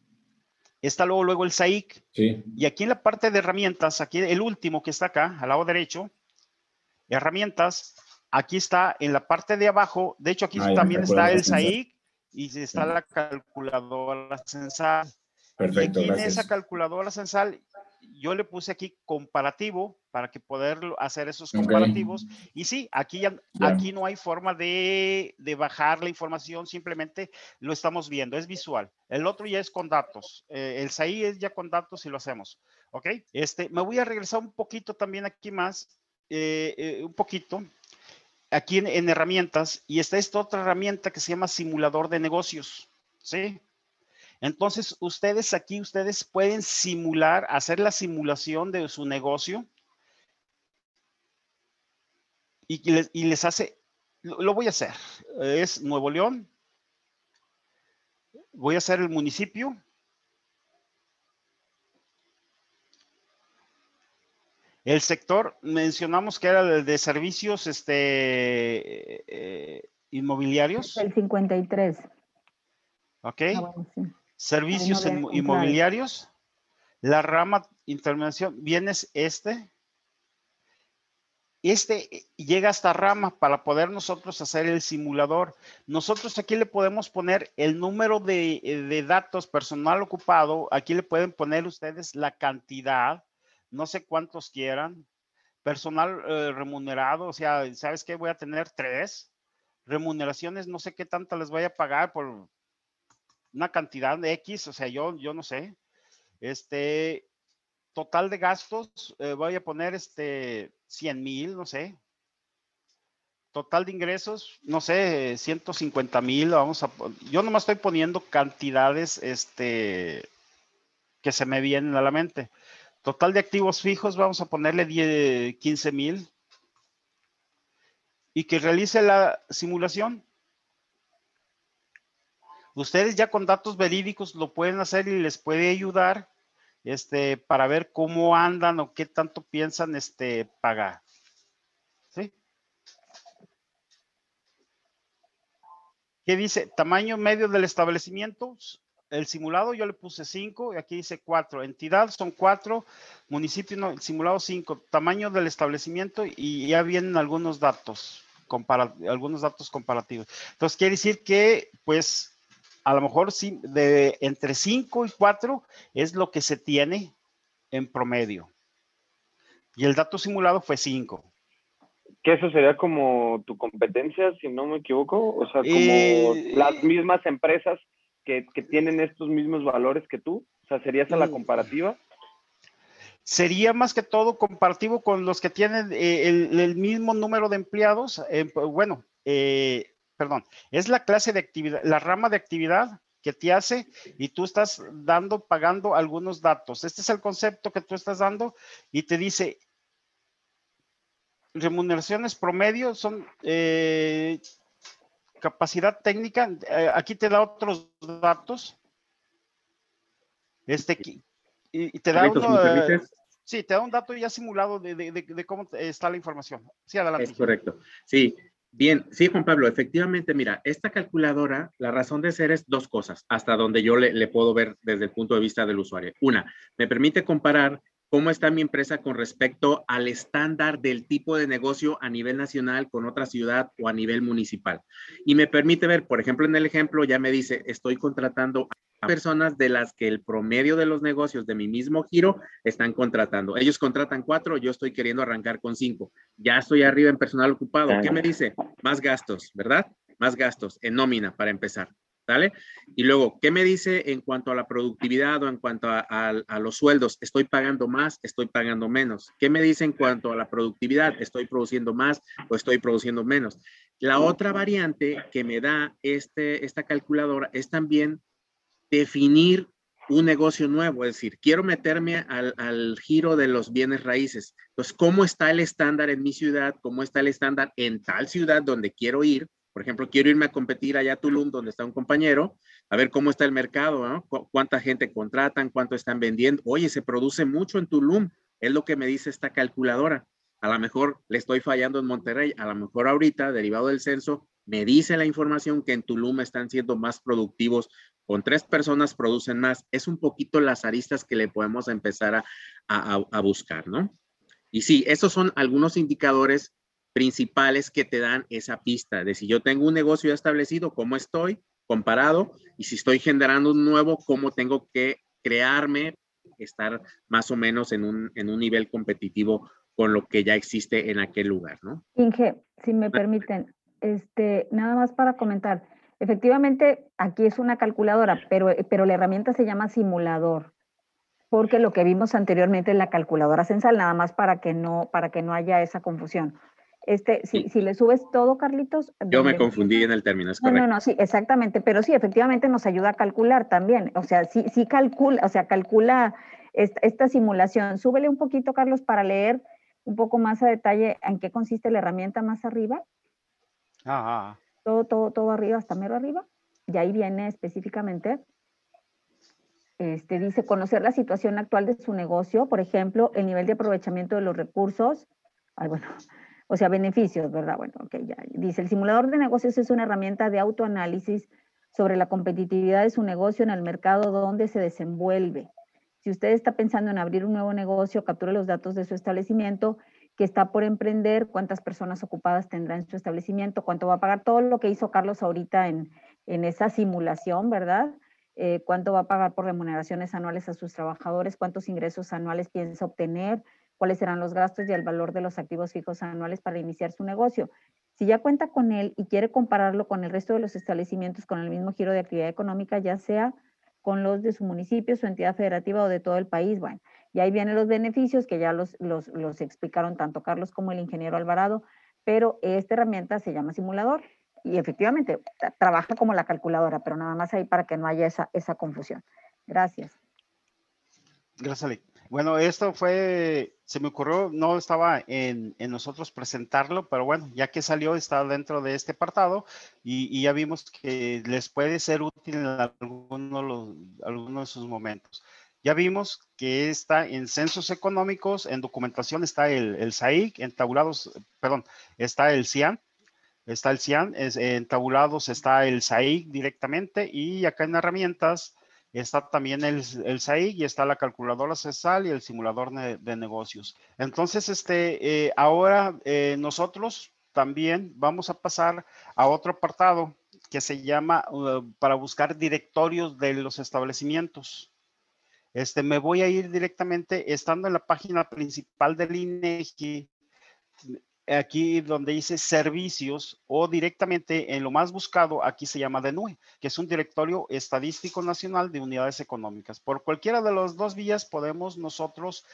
está luego, luego el SAIC. Sí. Y aquí en la parte de herramientas, aquí el último que está acá, al lado derecho, herramientas, aquí está en la parte de abajo, de hecho aquí también está el. SAIC y está la calculadora censal. Perfecto, y aquí en esa calculadora censal, yo le puse aquí comparativo para que poder hacer esos comparativos. Y sí, aquí, ya, Ya. aquí no hay forma de, de bajar la información, simplemente lo estamos viendo, es visual. El otro ya es con datos. eh, el SAI es ya con datos y lo hacemos. ¿Ok? Este, me voy a regresar un poquito también aquí más, eh, eh, un poquito, aquí en, en herramientas, y está esta otra herramienta que se llama simulador de negocios. ¿Sí? Entonces, ustedes aquí, ustedes pueden simular, hacer la simulación de su negocio y, les, y les hace, lo, lo voy a hacer, es Nuevo León, voy a hacer el municipio, el sector, mencionamos que era el de servicios este, eh, inmobiliarios, El 53. ¿ok? Ah, bueno, sí. Servicios no inmobiliarios. La rama intervención viene es este. Este llega a esta rama para poder nosotros hacer el simulador. Nosotros aquí le podemos poner el número de, eh, de datos personal ocupado. Aquí le pueden poner ustedes la cantidad, no sé cuántos quieran. Personal eh, remunerado, o sea, ¿sabes qué? Voy a tener tres. Remuneraciones, no sé qué tanto les voy a pagar por una cantidad de X, o sea, yo, yo no sé. Este, total de gastos, eh, voy a poner este 100 mil, no sé. Total de ingresos, no sé, 150 mil, vamos a, yo nomás estoy poniendo cantidades, este, que se me vienen a la mente. Total de activos fijos, vamos a ponerle 10, 15 mil. Y que realice la simulación. Ustedes ya con datos verídicos lo pueden hacer y les puede ayudar este, para ver cómo andan o qué tanto piensan este, pagar. ¿Sí? ¿Qué dice? Tamaño medio del establecimiento. El simulado yo le puse 5 y aquí dice 4. Entidad son 4. Municipio no, el simulado 5. Tamaño del establecimiento y ya vienen algunos datos, compara- algunos datos comparativos. Entonces quiere decir que pues a lo mejor de entre 5 y 4 es lo que se tiene en promedio. Y el dato simulado fue 5. Que eso sería como tu competencia, si no me equivoco. O sea, como Eh, las mismas empresas que, que tienen estos mismos valores que tú. O sea, ¿sería esa la Mm. comparativa? Sería más que todo comparativo con los que tienen eh, el, el mismo número de empleados. eh, pues, bueno, eh, perdón, es la clase de actividad, la rama de actividad que te hace y tú estás dando, pagando algunos datos. Este es el concepto que tú estás dando y te dice, remuneraciones promedio son eh, capacidad técnica. eh, aquí te da otros datos. Este, y, y te da uno, ¿me eh? Sí, te da un dato ya simulado de, de- de- de cómo está la información. Sí, adelante. Es correcto. Sí, bien, sí, Juan Pablo, efectivamente, mira, esta calculadora, la razón de ser es dos cosas, hasta donde yo le, puedo ver desde el punto de vista del usuario. Una, me permite comparar cómo está mi empresa con respecto al estándar del tipo de negocio a nivel nacional con otra ciudad o a nivel municipal. Y me permite ver, por ejemplo, en el ejemplo ya me dice, estoy contratando personas de las que el promedio de los negocios de mi mismo giro están contratando. Ellos contratan cuatro, yo estoy queriendo arrancar con cinco. Ya estoy arriba en personal ocupado. ¿Qué me dice? Más gastos, ¿verdad? Más gastos en nómina para empezar. ¿Sale? Y luego, ¿qué me dice en cuanto a la productividad o en cuanto a, los sueldos? ¿Estoy pagando más? ¿Estoy pagando menos? ¿Qué me dice en cuanto a la productividad? ¿Estoy produciendo más o estoy produciendo menos? La otra variante que me da este, esta calculadora es también definir un negocio nuevo, es decir, quiero meterme al, giro de los bienes raíces. Entonces, ¿cómo está el estándar en mi ciudad? ¿Cómo está el estándar en tal ciudad donde quiero ir? Por ejemplo, quiero irme a competir allá a Tulum, donde está un compañero, a ver cómo está el mercado, ¿no? cuánta gente contratan, cuánto están vendiendo. Oye, se produce mucho en Tulum, es lo que me dice esta calculadora. A lo mejor le estoy fallando en Monterrey, a lo mejor ahorita, derivado del censo, me dice la información que en Tulum están siendo más productivos, con tres personas producen más. Es un poquito las aristas que le podemos empezar a, a, a buscar, ¿no? Y sí, esos son algunos indicadores principales que te dan esa pista de si yo tengo un negocio ya establecido, cómo estoy comparado y si estoy generando un nuevo, cómo tengo que crearme, estar más o menos en un, en un nivel competitivo con lo que ya existe en aquel lugar, ¿no? Inge, si me permiten, este, nada más para comentar. Efectivamente, aquí es una calculadora, pero, pero la herramienta se llama simulador, porque lo que vimos anteriormente es la calculadora censal, nada más para que no, para que no haya esa confusión. Este, si, si, le subes todo, Carlitos. Yo me confundí en el término, es correcto. No, no, no, sí, exactamente, pero sí, efectivamente nos ayuda a calcular también. O sea, sí, sí calcula, o sea, calcula esta, esta simulación. Súbele un poquito, Carlos, para leer un poco más a detalle en qué consiste la herramienta más arriba. Ah, Todo, todo, todo arriba, hasta mero arriba. Y ahí viene específicamente este, dice conocer la situación actual de su negocio, por ejemplo, el nivel de aprovechamiento de los recursos. Ay, bueno, o sea, beneficios, ¿verdad? Bueno, ok, ya. Dice, el simulador de negocios es una herramienta de autoanálisis sobre la competitividad de su negocio en el mercado donde se desenvuelve. Si usted está pensando en abrir un nuevo negocio, capture los datos de su establecimiento que está por emprender, cuántas personas ocupadas tendrá en su establecimiento, cuánto va a pagar, todo lo que hizo Carlos ahorita en, en esa simulación, ¿verdad? Eh, cuánto va a pagar por remuneraciones anuales a sus trabajadores, cuántos ingresos anuales piensa obtener, cuáles serán los gastos y el valor de los activos fijos anuales para iniciar su negocio. Si ya cuenta con él y quiere compararlo con el resto de los establecimientos con el mismo giro de actividad económica, ya sea con los de su municipio, su entidad federativa o de todo el país, bueno, y ahí vienen los beneficios que ya los, los, los explicaron tanto Carlos como el ingeniero Alvarado, pero esta herramienta se llama simulador y efectivamente trabaja como la calculadora, pero nada más ahí para que no haya esa, esa confusión. Gracias. Gracias, Ale. Bueno, esto fue, se me ocurrió, no estaba en, en, nosotros presentarlo, pero bueno, ya que salió, está dentro de este apartado y, y ya vimos que les puede ser útil en algunos alguno de sus momentos. Ya vimos que está en censos económicos, en documentación está el, SAIC, en tabulados, perdón, está el CIAN, está el CIAN, es, en tabulados está el SAIC directamente y acá en herramientas está también el, el SAIC y está la calculadora CESAL y el simulador de, negocios. Entonces, este, eh, ahora eh, nosotros también vamos a pasar a otro apartado que se llama uh, para buscar directorios de los establecimientos. Este, me voy a ir directamente, estando en la página principal del INEGI, aquí donde dice servicios o directamente en lo más buscado, aquí se llama DENUE, que es un directorio estadístico nacional de unidades económicas. Por cualquiera de las dos vías podemos nosotros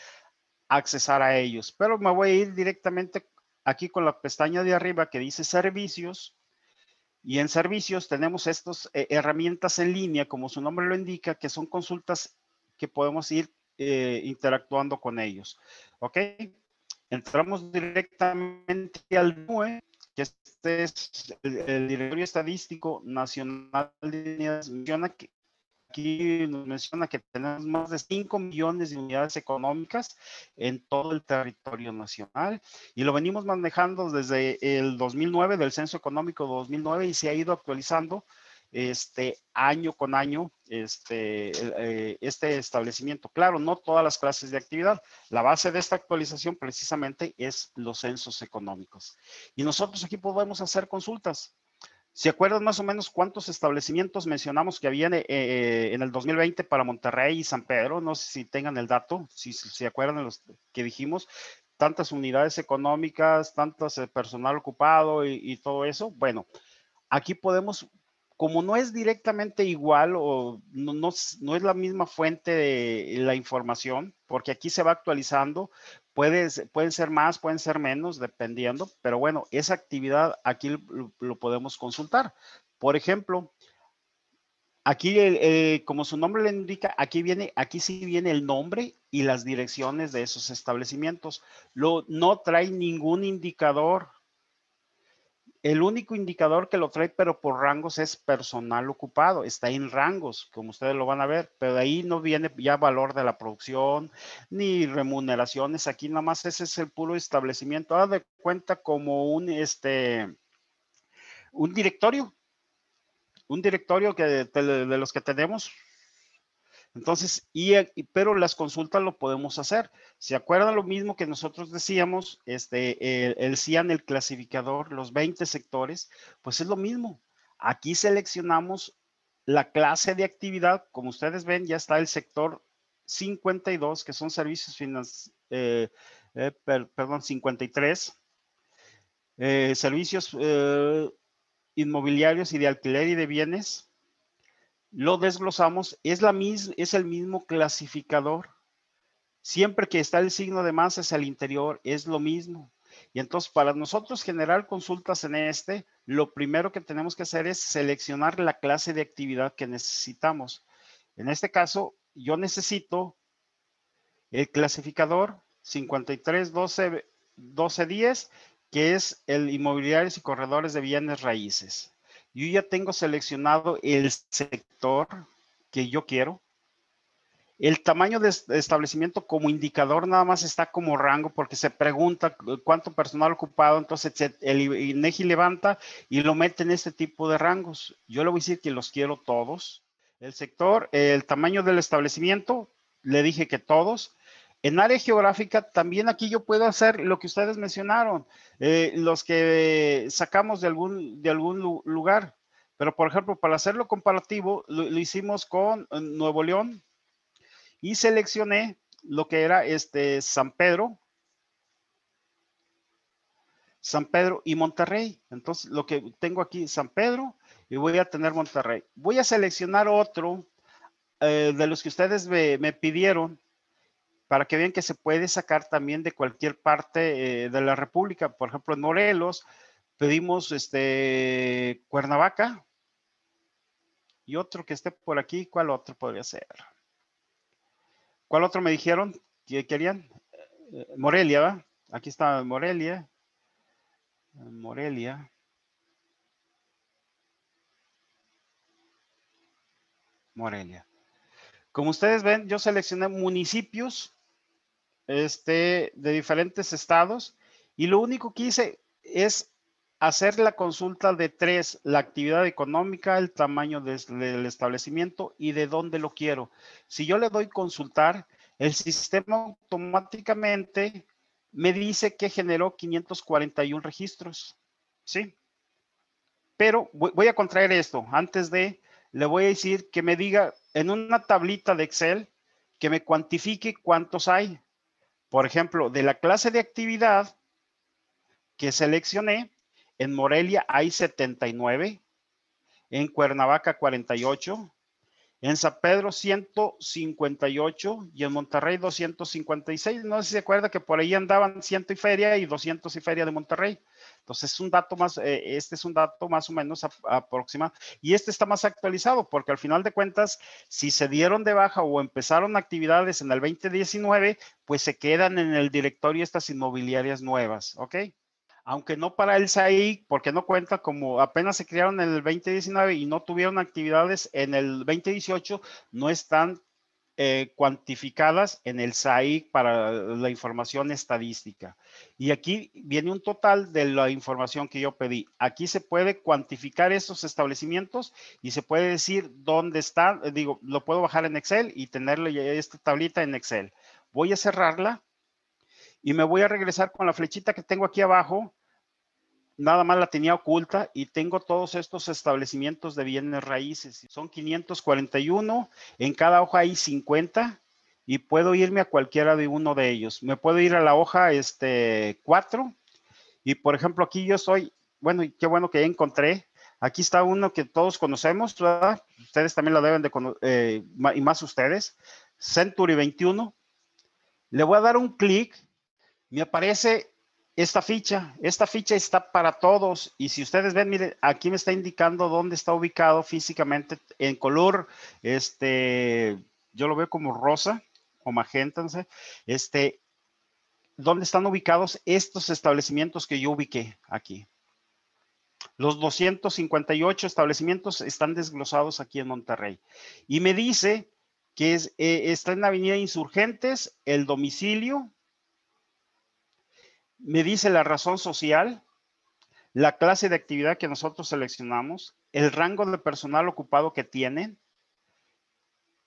accesar a ellos, pero me voy a ir directamente aquí con la pestaña de arriba que dice servicios. Y en servicios tenemos estas eh, herramientas en línea, como su nombre lo indica, que son consultas que podemos ir eh, interactuando con ellos. ¿Ok? entramos directamente al NUE, que este es el, Directorio Estadístico Nacional de Unidades. Menciona que, aquí nos menciona que tenemos más de 5 millones de unidades económicas en todo el territorio nacional y lo venimos manejando desde el 2009, del Censo Económico 2009 y se ha ido actualizando este año con año este, eh, este establecimiento. Claro, no todas las clases de actividad. La base de esta actualización precisamente es los censos económicos. Y nosotros aquí podemos hacer consultas. ¿Se acuerdan más o menos cuántos establecimientos mencionamos que había eh, en el 2020 para Monterrey y San Pedro? No sé si tengan el dato, si se acuerdan de los que dijimos. Tantas unidades económicas, tantas eh, personal ocupado y, y todo eso. Bueno, aquí podemos como no es directamente igual o no, es la misma fuente de la información, porque aquí se va actualizando, puede, pueden ser más, pueden ser menos, dependiendo, pero bueno, esa actividad aquí lo, lo podemos consultar. Por ejemplo, aquí, eh, como su nombre le indica, aquí viene, aquí sí viene el nombre y las direcciones de esos establecimientos. Lo, no trae ningún indicador el único indicador que lo trae, pero por rangos, es personal ocupado. Está en rangos, como ustedes lo van a ver, pero de ahí no viene ya valor de la producción ni remuneraciones. Aquí nada más ese es el puro establecimiento. Haz de cuenta como un, este, un directorio. Un directorio que de los que tenemos, entonces, y, pero las consultas lo podemos hacer. ¿Se acuerdan lo mismo que nosotros decíamos? Este, el, el CIAN, el clasificador, los 20 sectores, pues es lo mismo. Aquí seleccionamos la clase de actividad. Como ustedes ven, ya está el sector 52, que son servicios financieros, eh, eh, perdón, 53. Eh, servicios inmobiliarios y de alquiler y de bienes lo desglosamos, es, la es el mismo clasificador. Siempre que está el signo de más hacia el interior, es lo mismo. Y entonces, para nosotros generar consultas en este, lo primero que tenemos que hacer es seleccionar la clase de actividad que necesitamos. En este caso, yo necesito el clasificador 531210, que es el inmobiliarios y corredores de bienes raíces yo ya tengo seleccionado el sector que yo quiero. El tamaño de establecimiento como indicador nada más está como rango porque se pregunta cuánto personal ocupado, entonces el INEGI levanta y lo mete en este tipo de rangos. Yo le voy a decir que los quiero todos. El sector, el tamaño del establecimiento, le dije que todos. En área geográfica, también aquí yo puedo hacer lo que ustedes mencionaron, eh, los que sacamos de algún, de algún lugar. Pero, por ejemplo, para hacerlo comparativo, lo, hicimos con eh, Nuevo León y seleccioné lo que era este San Pedro, San Pedro y Monterrey. Entonces, lo que tengo aquí, San Pedro, y voy a tener Monterrey. Voy a seleccionar otro eh, de los que ustedes me pidieron, para que vean que se puede sacar también de cualquier parte eh, de la República. Por ejemplo, en Morelos pedimos este Cuernavaca y otro que esté por aquí. ¿Cuál otro podría ser? ¿Cuál otro me dijeron que querían? Eh, Morelia, ¿va? Aquí está Morelia. Morelia. Morelia. Como ustedes ven, yo seleccioné municipios este, de diferentes estados y lo único que hice es hacer la consulta de tres, la actividad económica, el tamaño del establecimiento y de dónde lo quiero. Si yo le doy consultar, el sistema automáticamente me dice que generó 541 registros. ¿Sí? Pero voy a contraer esto. Antes de, le voy a decir que me diga en una tablita de Excel que me cuantifique cuántos hay. Por ejemplo, de la clase de actividad que seleccioné, en Morelia hay 79, en Cuernavaca 48, en San Pedro 158 y en Monterrey 256. No sé si se acuerda que por ahí andaban 100 y feria y 200 y feria de Monterrey. Entonces es un dato más, eh, este es un dato más o menos aproximado y este está más actualizado porque al final de cuentas, si se dieron de baja o empezaron actividades en el 2019, pues se quedan en el directorio estas inmobiliarias nuevas, ¿ok? Aunque no para el SAIC, porque no cuenta como apenas se crearon en el 2019 y no tuvieron actividades en el 2018, no están eh, cuantificadas en el SAIC para la información estadística. Y aquí viene un total de la información que yo pedí. Aquí se puede cuantificar estos establecimientos y se puede decir dónde están. Digo, lo puedo bajar en Excel y tenerle esta tablita en Excel. Voy a cerrarla y me voy a regresar con la flechita que tengo aquí abajo nada más la tenía oculta y tengo todos estos establecimientos de bienes raíces. Son 541, en cada hoja hay 50 y puedo irme a cualquiera de uno de ellos. Me puedo ir a la hoja este, 4 y por ejemplo aquí yo soy, bueno, qué bueno que encontré, Aquí está uno que todos conocemos, ¿verdad? Ustedes también lo deben de conocer, eh, y más ustedes. Century 21. Le voy a dar un clic. Me aparece esta ficha. Esta ficha está para todos. Y si ustedes ven, miren, aquí me está indicando dónde está ubicado físicamente en color. Este, yo lo veo como rosa o magenta, no sé. Este, dónde están ubicados estos establecimientos que yo ubiqué aquí. Los 258 establecimientos están desglosados aquí en Monterrey. Y me dice que es, eh, está en la Avenida Insurgentes, el domicilio, me dice la razón social, la clase de actividad que nosotros seleccionamos, el rango de personal ocupado que tienen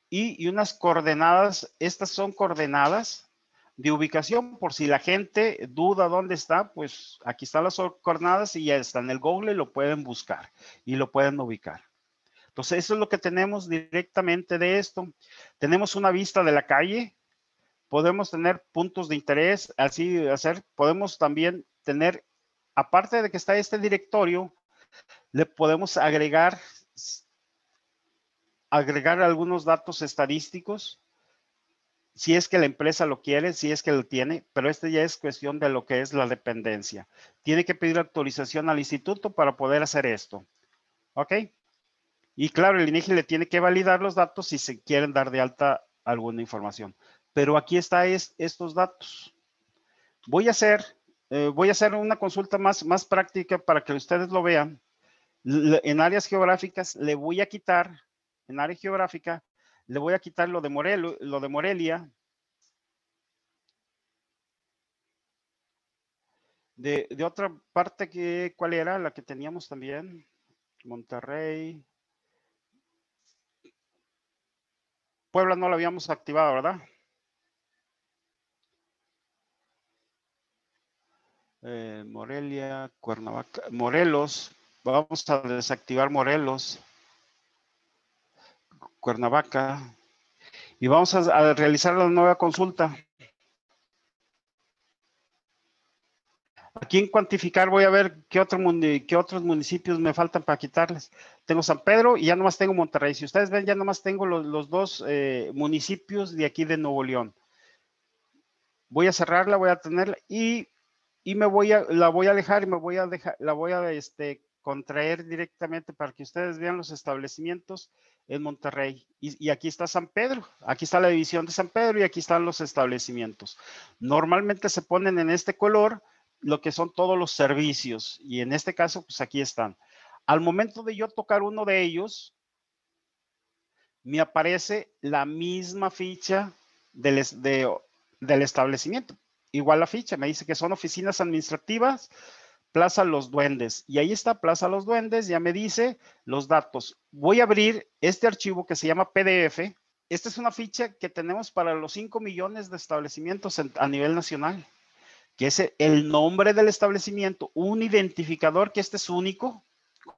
y, y unas coordenadas, estas son coordenadas de ubicación, por si la gente duda dónde está, pues aquí están las coordenadas y ya está en el Google, lo pueden buscar y lo pueden ubicar. Entonces, eso es lo que tenemos directamente de esto. Tenemos una vista de la calle, podemos tener puntos de interés, así hacer, podemos también tener, aparte de que está este directorio, le podemos agregar, agregar algunos datos estadísticos si es que la empresa lo quiere, si es que lo tiene, pero este ya es cuestión de lo que es la dependencia. Tiene que pedir autorización al instituto para poder hacer esto. ¿Ok? Y claro, el INEGI le tiene que validar los datos si se quieren dar de alta alguna información. Pero aquí está estos datos. Voy a hacer, eh, voy a hacer una consulta más, más práctica para que ustedes lo vean. en áreas geográficas le voy a quitar, en área geográfica, le voy a quitar lo de, lo de Morelia. De, de, otra parte, que, ¿cuál era? La que teníamos también. Monterrey. Puebla no la habíamos activado, ¿verdad? Eh, Morelia, Cuernavaca, Morelos. Vamos a desactivar Morelos. Cuernavaca. Y vamos a, realizar la nueva consulta. Aquí en cuantificar voy a ver qué, qué otros municipios me faltan para quitarles. Tengo San Pedro y ya nomás tengo Monterrey. Si ustedes ven, ya nomás tengo los, dos eh, municipios de aquí de Nuevo León. Voy a cerrarla, voy a tenerla y, y, me voy a, la voy a alejar y me voy a dejar, la voy a este, contraer directamente para que ustedes vean los establecimientos en Monterrey. Y, aquí está San Pedro, aquí está la división de San Pedro y aquí están los establecimientos. Normalmente se ponen en este color lo que son todos los servicios y en este caso, pues aquí están. Al momento de yo tocar uno de ellos, me aparece la misma ficha del, del establecimiento. Igual la ficha, me dice que son oficinas administrativas, Plaza Los Duendes. Y ahí está Plaza Los Duendes, ya me dice los datos. Voy a abrir este archivo que se llama PDF. Esta es una ficha que tenemos para los 5 millones de establecimientos a nivel nacional, que es el nombre del establecimiento, un identificador que este es único.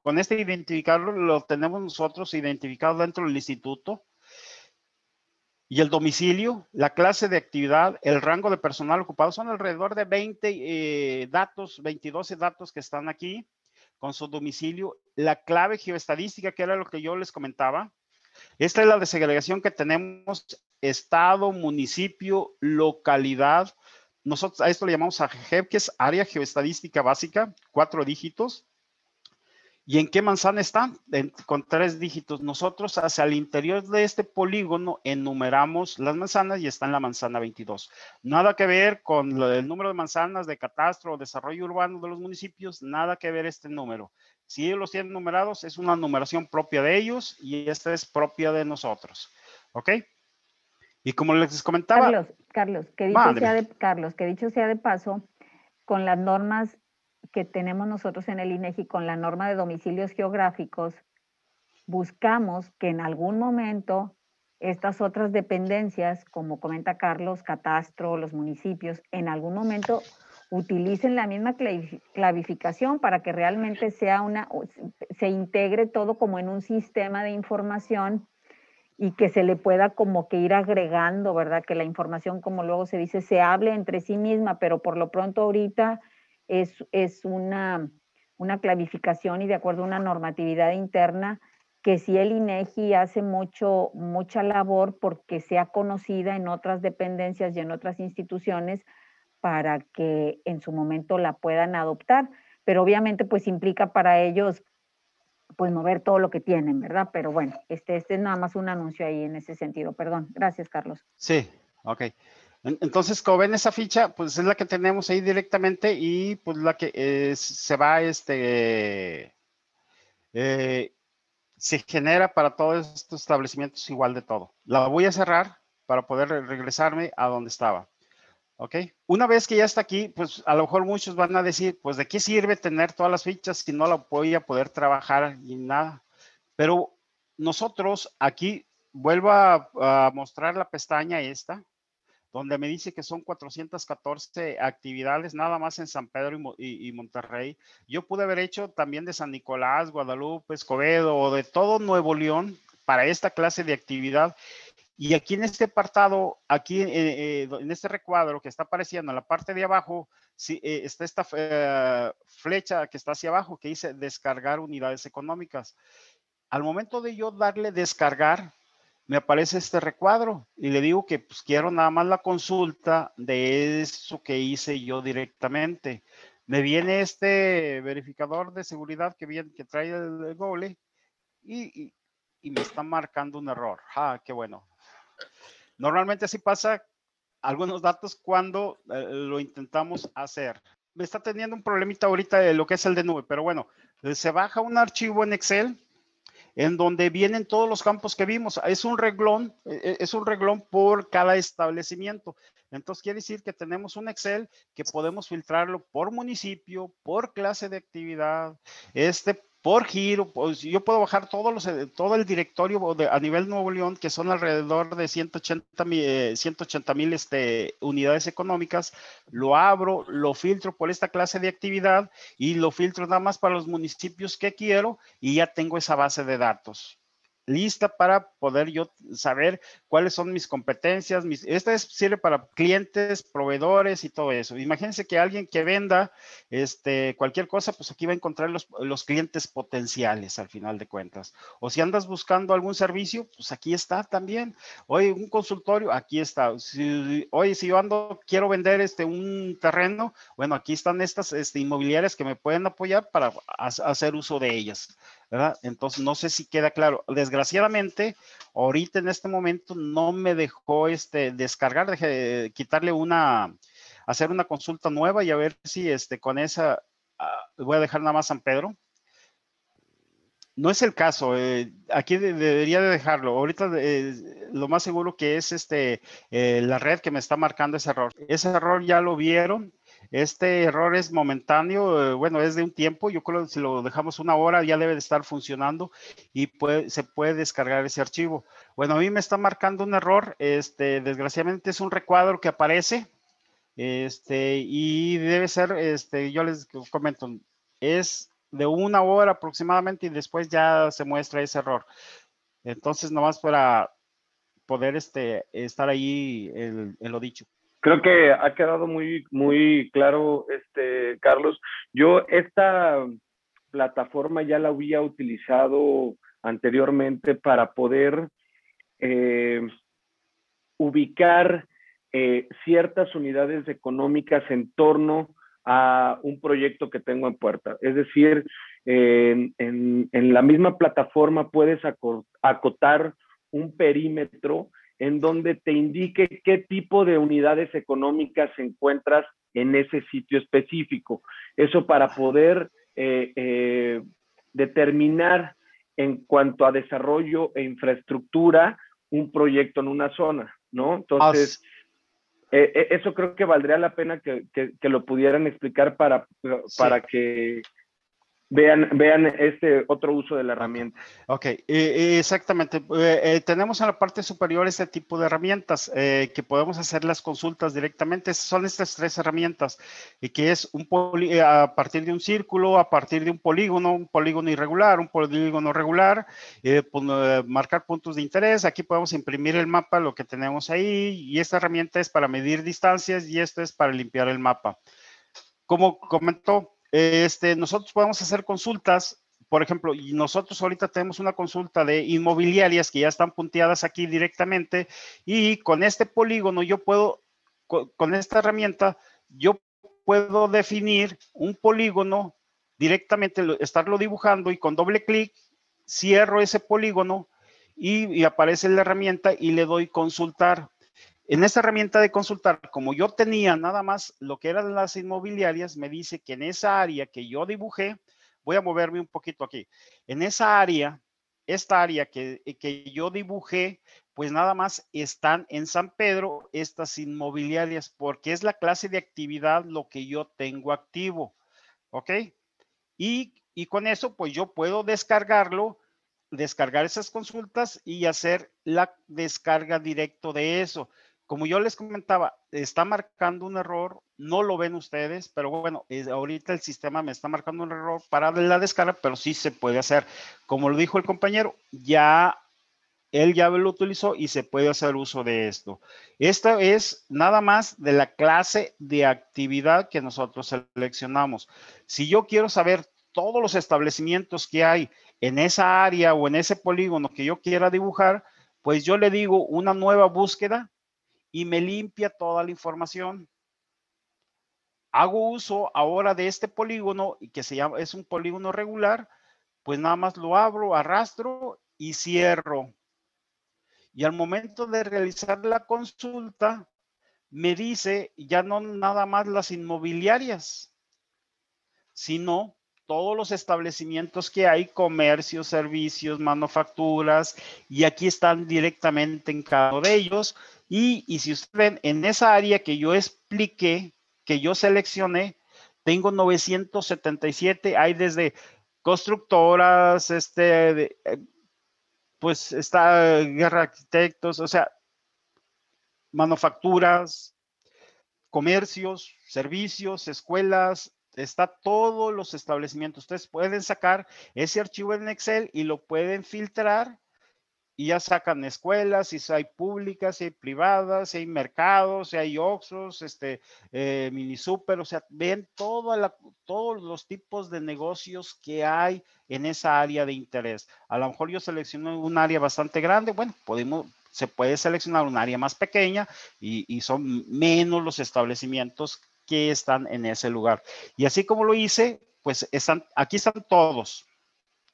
Con este identificador lo tenemos nosotros identificado dentro del instituto y el domicilio, la clase de actividad, el rango de personal ocupado, son alrededor de 20 eh, datos, 22 datos que están aquí con su domicilio, la clave geoestadística, que era lo que yo les comentaba. Esta es la desegregación que tenemos, estado, municipio, localidad. Nosotros a esto le llamamos AGEP, que es área geoestadística básica, cuatro dígitos. ¿Y en qué manzana están? con tres dígitos. Nosotros hacia el interior de este polígono enumeramos las manzanas y está en la manzana 22. Nada que ver con el número de manzanas de catastro o desarrollo urbano de los municipios, nada que ver este número. Si ellos los tienen numerados, es una numeración propia de ellos y esta es propia de nosotros. ¿Ok? Y como les comentaba... Carlos, Carlos, que dicho, sea de, Carlos, que dicho sea de paso, con las normas que tenemos nosotros en el INEGI con la norma de domicilios geográficos, buscamos que en algún momento estas otras dependencias, como comenta Carlos, catastro, los municipios, en algún momento utilicen la misma clavificación para que realmente sea una, se integre todo como en un sistema de información y que se le pueda como que ir agregando, ¿verdad? Que la información, como luego se dice, se hable entre sí misma, pero por lo pronto ahorita es, una, una clarificación y de acuerdo a una normatividad interna que si el INEGI hace mucho, mucha labor porque sea conocida en otras dependencias y en otras instituciones para que en su momento la puedan adoptar, pero obviamente pues implica para ellos pues mover todo lo que tienen, ¿verdad? Pero bueno, este, este es nada más un anuncio ahí en ese sentido. Perdón. Gracias, Carlos. Sí, ok. Entonces, como ven esa ficha, pues es la que tenemos ahí directamente y pues la que se va, este, eh, se genera para todos estos establecimientos igual de todo. La voy a cerrar para poder regresarme a donde estaba. ¿Ok? Una vez que ya está aquí, pues a lo mejor muchos van a decir, pues de qué sirve tener todas las fichas si no la voy a poder trabajar y nada. Pero nosotros aquí, vuelvo a, a mostrar la pestaña esta, donde me dice que son 414 actividades nada más en San Pedro y, Monterrey. Yo pude haber hecho también de San Nicolás, Guadalupe, Escobedo o de todo Nuevo León para esta clase de actividad. Y aquí en este apartado, aquí eh, eh, en este recuadro que está apareciendo en la parte de abajo, sí, eh, está esta flecha que está hacia abajo que dice descargar unidades económicas. Al momento de yo darle descargar, me aparece este recuadro y le digo que pues, quiero nada más la consulta de eso que hice yo directamente. Me viene este verificador de seguridad que, viene, que trae el, Google y, y, me está marcando un error. Ah, qué bueno. Normalmente así pasa algunos datos cuando eh, lo intentamos hacer. Me está teniendo un problemita ahorita de lo que es el de nube, pero bueno, se baja un archivo en Excel en donde vienen todos los campos que vimos. Es un reglón, e, e, es un reglón por cada establecimiento. Entonces quiere decir que tenemos un Excel que podemos filtrarlo por municipio, por clase de actividad, este por giro, pues yo puedo bajar todos los, eh, todo el directorio de, a nivel Nuevo León, que son alrededor de 180 eh, mil este, unidades económicas, lo abro, lo filtro por esta clase de actividad y lo filtro nada más para los municipios que quiero y ya tengo esa base de datos lista para poder yo saber cuáles son mis competencias. Mis, esta sirve para clientes, proveedores y todo eso. Imagínense que alguien que venda este, cualquier cosa, pues aquí va a encontrar los, clientes potenciales al final de cuentas. O si andas buscando algún servicio, pues aquí está también. Oye, un consultorio, aquí está. Oye, si yo ando, quiero vender este, un terreno, bueno, aquí están estas este, inmobiliarias que me pueden apoyar para hacer uso de ellas. Entonces, no sé si queda claro. Desgraciadamente, ahorita en este momento no me dejó este, descargar, quitarle una, hacer una consulta nueva y a ver si este, con esa, ah, voy a dejar nada más San Pedro. No es el caso, eh, aquí debería de dejarlo. Ahorita eh, lo más seguro que es este, eh, la red que me está marcando ese error. Ese error ya lo vieron, este error es momentáneo, eh, bueno, es de un tiempo. Yo creo que si lo dejamos una hora ya debe de estar funcionando y se puede descargar ese archivo. Bueno, a mí me está marcando un error. Este, desgraciadamente es un recuadro que aparece. Este, y debe ser, este, yo les comento, es de una hora aproximadamente y después ya se muestra ese error. Entonces, nomás para poder este, estar ahí en lo dicho. Creo que ha quedado muy, muy claro, este, Carlos. Yo esta plataforma ya la había utilizado anteriormente para poder eh, ubicar eh, ciertas unidades económicas en torno a un proyecto que tengo en puerta. Es decir, en, en, la misma plataforma puedes acotar un perímetro en donde te indique qué tipo de unidades económicas encuentras en ese sitio específico. Eso para poder eh, eh, determinar en cuanto a desarrollo e infraestructura un proyecto en una zona, ¿no? Entonces, eh, eso creo que valdría la pena que, lo pudieran explicar para, para que vean, vean este otro uso de la herramienta. Ok, exactamente. Eh, eh, tenemos en la parte superior este tipo de herramientas eh, que podemos hacer las consultas directamente. Son estas tres herramientas, y que es un a partir de un círculo, a partir de un polígono, un polígono irregular, un polígono regular, marcar puntos de interés. Aquí podemos imprimir el mapa, lo que tenemos ahí, y esta herramienta es para medir distancias y esta es para limpiar el mapa. Como comentó, este, nosotros podemos hacer consultas, por ejemplo, y nosotros ahorita tenemos una consulta de inmobiliarias que ya están punteadas aquí directamente y con este polígono yo puedo, con, esta herramienta, yo puedo definir un polígono directamente, estarlo dibujando y con doble clic cierro ese polígono y, y, aparece la herramienta y le doy consultar. En esta herramienta de consultar, como yo tenía nada más lo que eran las inmobiliarias, me dice que en esa área que yo dibujé, voy a moverme un poquito aquí, en esa área, esta área que, que yo dibujé, pues nada más están en San Pedro estas inmobiliarias, porque es la clase de actividad lo que yo tengo activo, ¿ok? Y, y con eso, pues yo puedo descargarlo descargar esas consultas y hacer la descarga directo de eso como yo les comentaba, está marcando un error, no lo ven ustedes, pero bueno, ahorita el sistema me está marcando un error para la descarga, pero sí se puede hacer. Como lo dijo el compañero, ya él ya lo utilizó y se puede hacer uso de esto. Esto es nada más de la clase de actividad que nosotros seleccionamos. Si yo quiero saber todos los establecimientos que hay en esa área o en ese polígono que yo quiera dibujar, pues yo le digo una nueva búsqueda y me limpia toda la información. Hago uso ahora de este polígono y que se llama, es un polígono regular, pues nada más lo abro, arrastro y cierro. Y al momento de realizar la consulta, me dice ya no nada más las inmobiliarias, sino todos los establecimientos que hay, comercios, servicios, manufacturas, y aquí están directamente en cada uno de ellos. Y, y si ustedes ven, en esa área que yo expliqué, que yo seleccioné, tengo 977, hay desde constructoras, este, eh, pues está Guerra Arquitectos, o sea, manufacturas, comercios, servicios, escuelas, está todos los establecimientos. Ustedes pueden sacar ese archivo en Excel y lo pueden filtrar y ya sacan escuelas, si hay públicas, si hay privadas, si hay mercados, si hay Oxos, este, eh, mini super, o sea, ven todos los tipos de negocios que hay en esa área de interés. A lo mejor yo selecciono un área bastante grande, bueno, podemos, se puede seleccionar un área más pequeña y, y son menos los establecimientos están en ese lugar. Y así como lo hice, pues están, aquí están todos,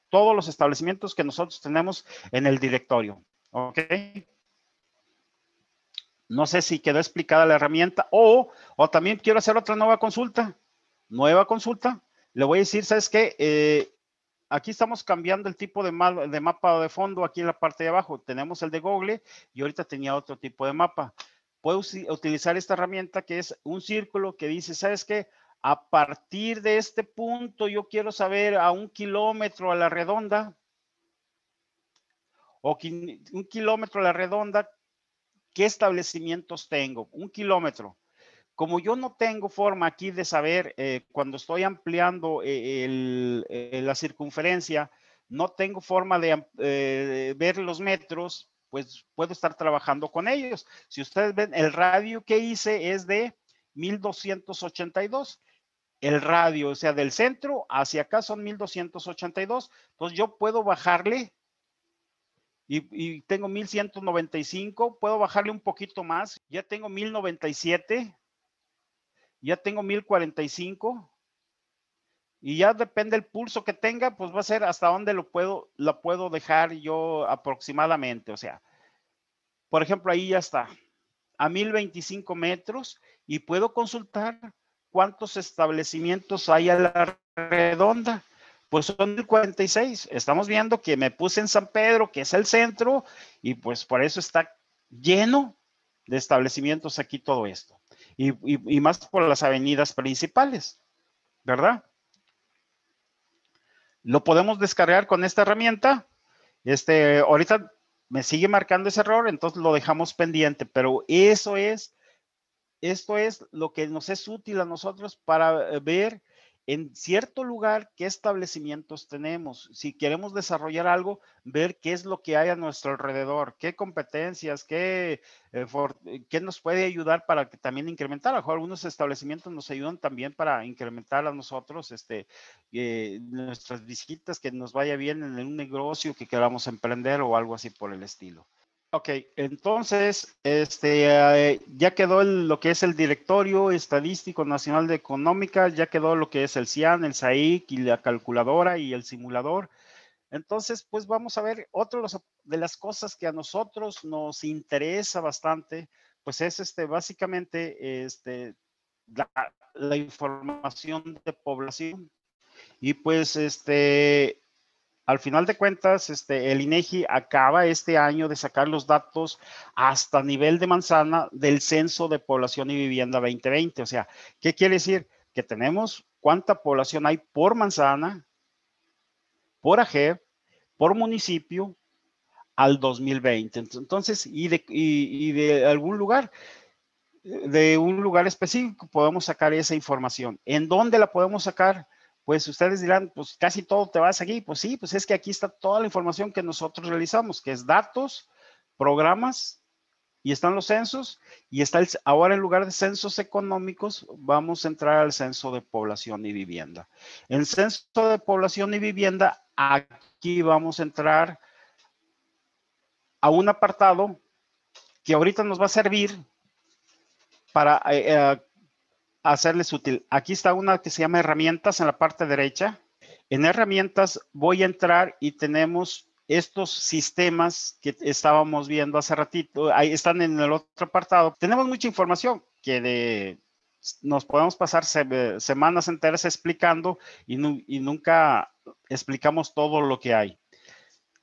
todos los establecimientos que nosotros tenemos en el directorio. ¿Ok? No sé si quedó explicada la herramienta o, o también quiero hacer otra nueva consulta. Nueva consulta. Le voy a decir, ¿sabes qué? Eh, aquí estamos cambiando el tipo de, de mapa de fondo aquí en la parte de abajo. Tenemos el de Google y ahorita tenía otro tipo de mapa puedo utilizar esta herramienta que es un círculo que dice, ¿sabes qué? A partir de este punto yo quiero saber a un kilómetro a la redonda o un kilómetro a la redonda, ¿qué establecimientos tengo? Un kilómetro. Como yo no tengo forma aquí de saber eh, cuando estoy ampliando eh, eh, la circunferencia, no tengo forma de ver los metros, pues puedo estar trabajando con ellos. Si ustedes ven, el radio que hice es de 1282. El radio, o sea, del centro hacia acá son 1282. Entonces yo puedo bajarle y, y, tengo 1195, puedo bajarle un poquito más, ya tengo 1097, ya tengo 1045 y ya depende el pulso que tenga, pues va a ser hasta dónde lo puedo, lo puedo dejar yo aproximadamente. O sea, por ejemplo, ahí ya está, a 1025 metros y puedo consultar cuántos establecimientos hay a la redonda. Pues son 1046. Estamos viendo que me puse en San Pedro, que es el centro, y pues por eso está lleno de establecimientos aquí todo esto. Y, y más por las avenidas principales, ¿verdad? Lo podemos descargar con esta herramienta. Este, ahorita me sigue marcando ese error, entonces lo dejamos pendiente, pero eso es, esto es lo que nos es útil a nosotros para eh, ver en cierto lugar qué establecimientos tenemos. Si queremos desarrollar algo, ver qué es lo que hay a nuestro alrededor, qué competencias, qué, eh, qué nos puede ayudar para que también incrementar. Algunos establecimientos nos ayudan también para incrementar a nosotros este, eh, nuestras visitas, que nos vaya bien en un negocio que queramos emprender o algo así por el estilo. Ok, entonces, este, eh, ya quedó lo que es el Directorio Estadístico Nacional de Económica, ya quedó lo que es el CIAN, el SAIC y la calculadora y el simulador. Entonces, pues vamos a ver otra de las cosas que a nosotros nos interesa bastante, pues es este, básicamente este, la, la información de población. Y pues este, al final de cuentas, este, el INEGI acaba este año de sacar los datos hasta nivel de manzana del Censo de Población y Vivienda 2020. O sea, ¿qué quiere decir? Que tenemos cuánta población hay por manzana, por AGER, por municipio al 2020. Entonces, y de algún lugar, de un lugar específico, podemos sacar esa información. ¿En dónde la podemos sacar? Pues ustedes dirán, pues casi todo te vas aquí. Pues sí, pues es que aquí está toda la información que nosotros realizamos, que es datos, programas, y están los censos, y está el, ahora en lugar de censos económicos, vamos a entrar al censo de población y vivienda. En censo de población y vivienda, aquí vamos a entrar a un apartado que ahorita nos va a servir para eh, eh, hacerles útil. Aquí está una que se llama herramientas en la parte derecha. En herramientas voy a entrar y tenemos estos sistemas que estábamos viendo hace ratito. Ahí están en el otro apartado. Tenemos mucha información que nos podemos pasar semanas enteras explicando y nunca explicamos todo lo que hay.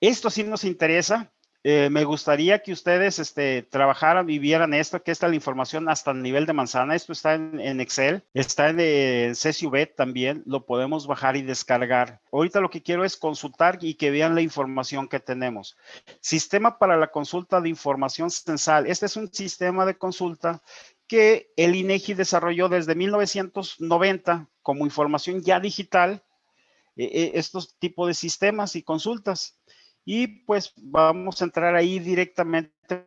Esto sí nos interesa eh, me gustaría que ustedes este, trabajaran y vieran esto, que está la información hasta el nivel de manzana. Esto está en, Excel, está en, en CSV también, lo podemos bajar y descargar. Ahorita lo que quiero es consultar y que vean la información que tenemos. Sistema para la consulta de información censal. Este es un sistema de consulta que el INEGI desarrolló desde 1990 como información ya digital, eh, eh, estos tipos de sistemas y consultas y pues vamos a entrar ahí directamente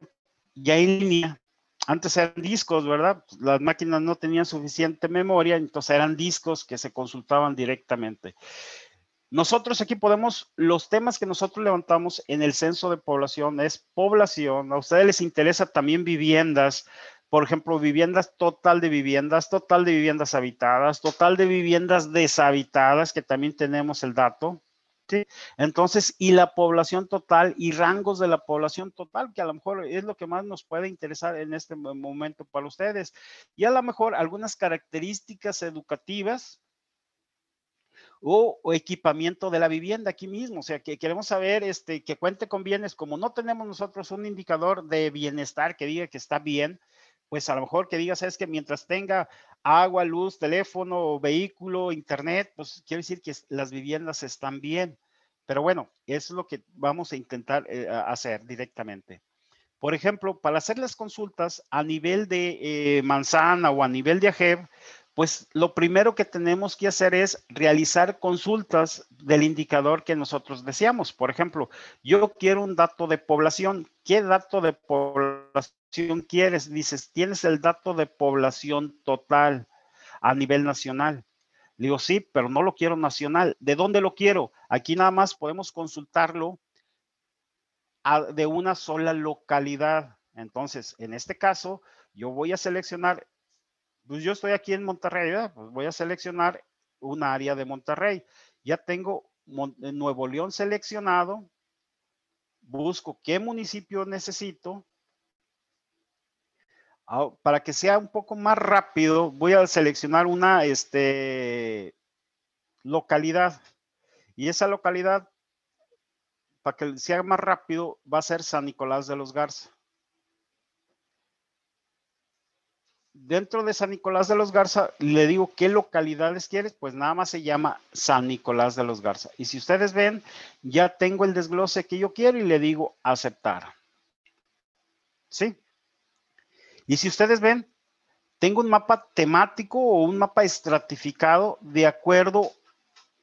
ya en línea. Antes eran discos, ¿verdad? Las máquinas no tenían suficiente memoria, entonces eran discos que se consultaban directamente. Nosotros aquí podemos, los temas que nosotros levantamos en el censo de población es población, a ustedes les interesa también viviendas, por ejemplo, viviendas, total de viviendas, total de viviendas habitadas, total de viviendas deshabitadas, que también tenemos el dato, entonces, y la población total y rangos de la población total, que a lo mejor es lo que más nos puede interesar en este momento para ustedes. Y a lo mejor algunas características educativas o, equipamiento de la vivienda aquí mismo. O sea, que queremos saber este, que cuente con bienes, como no tenemos nosotros un indicador de bienestar que diga que está bien, pues a lo mejor que digas es que mientras tenga agua, luz, teléfono, vehículo, internet, pues quiere decir que las viviendas están bien. Pero bueno, eso es lo que vamos a intentar eh, hacer directamente. Por ejemplo, para hacer las consultas a nivel de eh, manzana o a nivel de AGEB, pues lo primero que tenemos que hacer es realizar consultas del indicador que nosotros deseamos. Por ejemplo, yo quiero un dato de población. ¿Qué dato de población quieres? Dices, tienes el dato de población total a nivel nacional. Le digo, sí, pero no lo quiero nacional. ¿De dónde lo quiero? Aquí nada más podemos consultarlo de una sola localidad. Entonces, en este caso, yo voy a seleccionar pues yo estoy aquí en Monterrey, pues voy a seleccionar un área de Monterrey. Ya tengo eh, Nuevo León seleccionado. Busco qué municipio necesito. Para que sea un poco más rápido, voy a seleccionar una este, localidad. Y esa localidad, para que sea más rápido, va a ser San Nicolás de los Garza. dentro de San Nicolás de los Garza, le digo qué localidades quieres, pues nada más se llama San Nicolás de los Garza. Y si ustedes ven, ya tengo el desglose que yo quiero y le digo aceptar. ¿Sí? Y si ustedes ven, tengo un mapa temático o un mapa estratificado de acuerdo.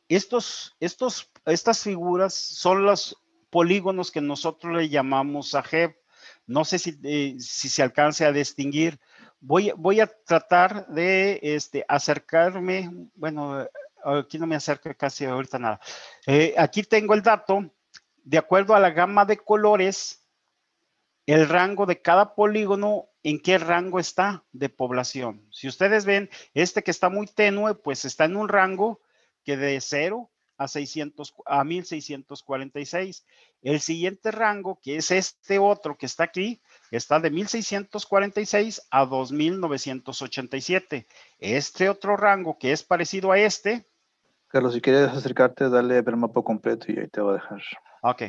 Estos, estos, estas figuras son los polígonos que nosotros le llamamos AGEB. No sé si, eh, si se alcance a distinguir. Voy, voy a tratar de este, acercarme, bueno, aquí no me acerco casi ahorita nada. Eh, aquí tengo el dato, de acuerdo a la gama de colores, el rango de cada polígono, en qué rango está de población. Si ustedes ven, este que está muy tenue, pues está en un rango que de 0 a, 600, a 1646. El siguiente rango, que es este otro que está aquí, está de 1646 a 2987. Este otro rango, que es parecido a este. Carlos, si quieres acercarte, dale ver mapa completo y ahí te voy a dejar. Ok.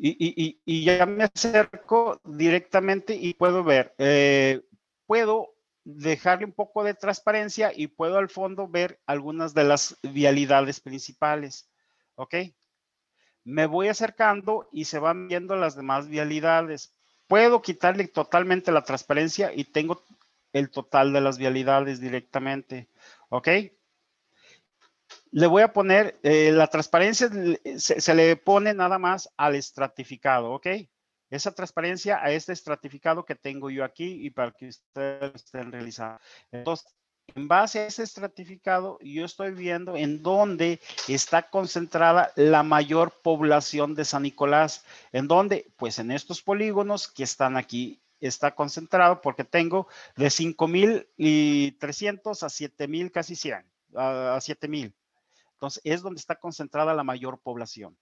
Y, ya me acerco directamente y puedo ver, eh, puedo dejarle un poco de transparencia y puedo al fondo ver algunas de las vialidades principales. ¿Ok? Me voy acercando y se van viendo las demás vialidades. Puedo quitarle totalmente la transparencia y tengo el total de las vialidades directamente. ¿Ok? Le voy a poner, eh, la transparencia se, le pone nada más al estratificado, ¿ok? Esa transparencia a este estratificado que tengo yo aquí y para que ustedes estén realizando. Entonces, en base a ese estratificado, yo estoy viendo en dónde está concentrada la mayor población de San Nicolás. ¿En dónde? Pues en estos polígonos que están aquí está concentrado porque tengo de 5.300 a 7.000, casi 100, a 7.000. Entonces, es donde está concentrada la mayor población.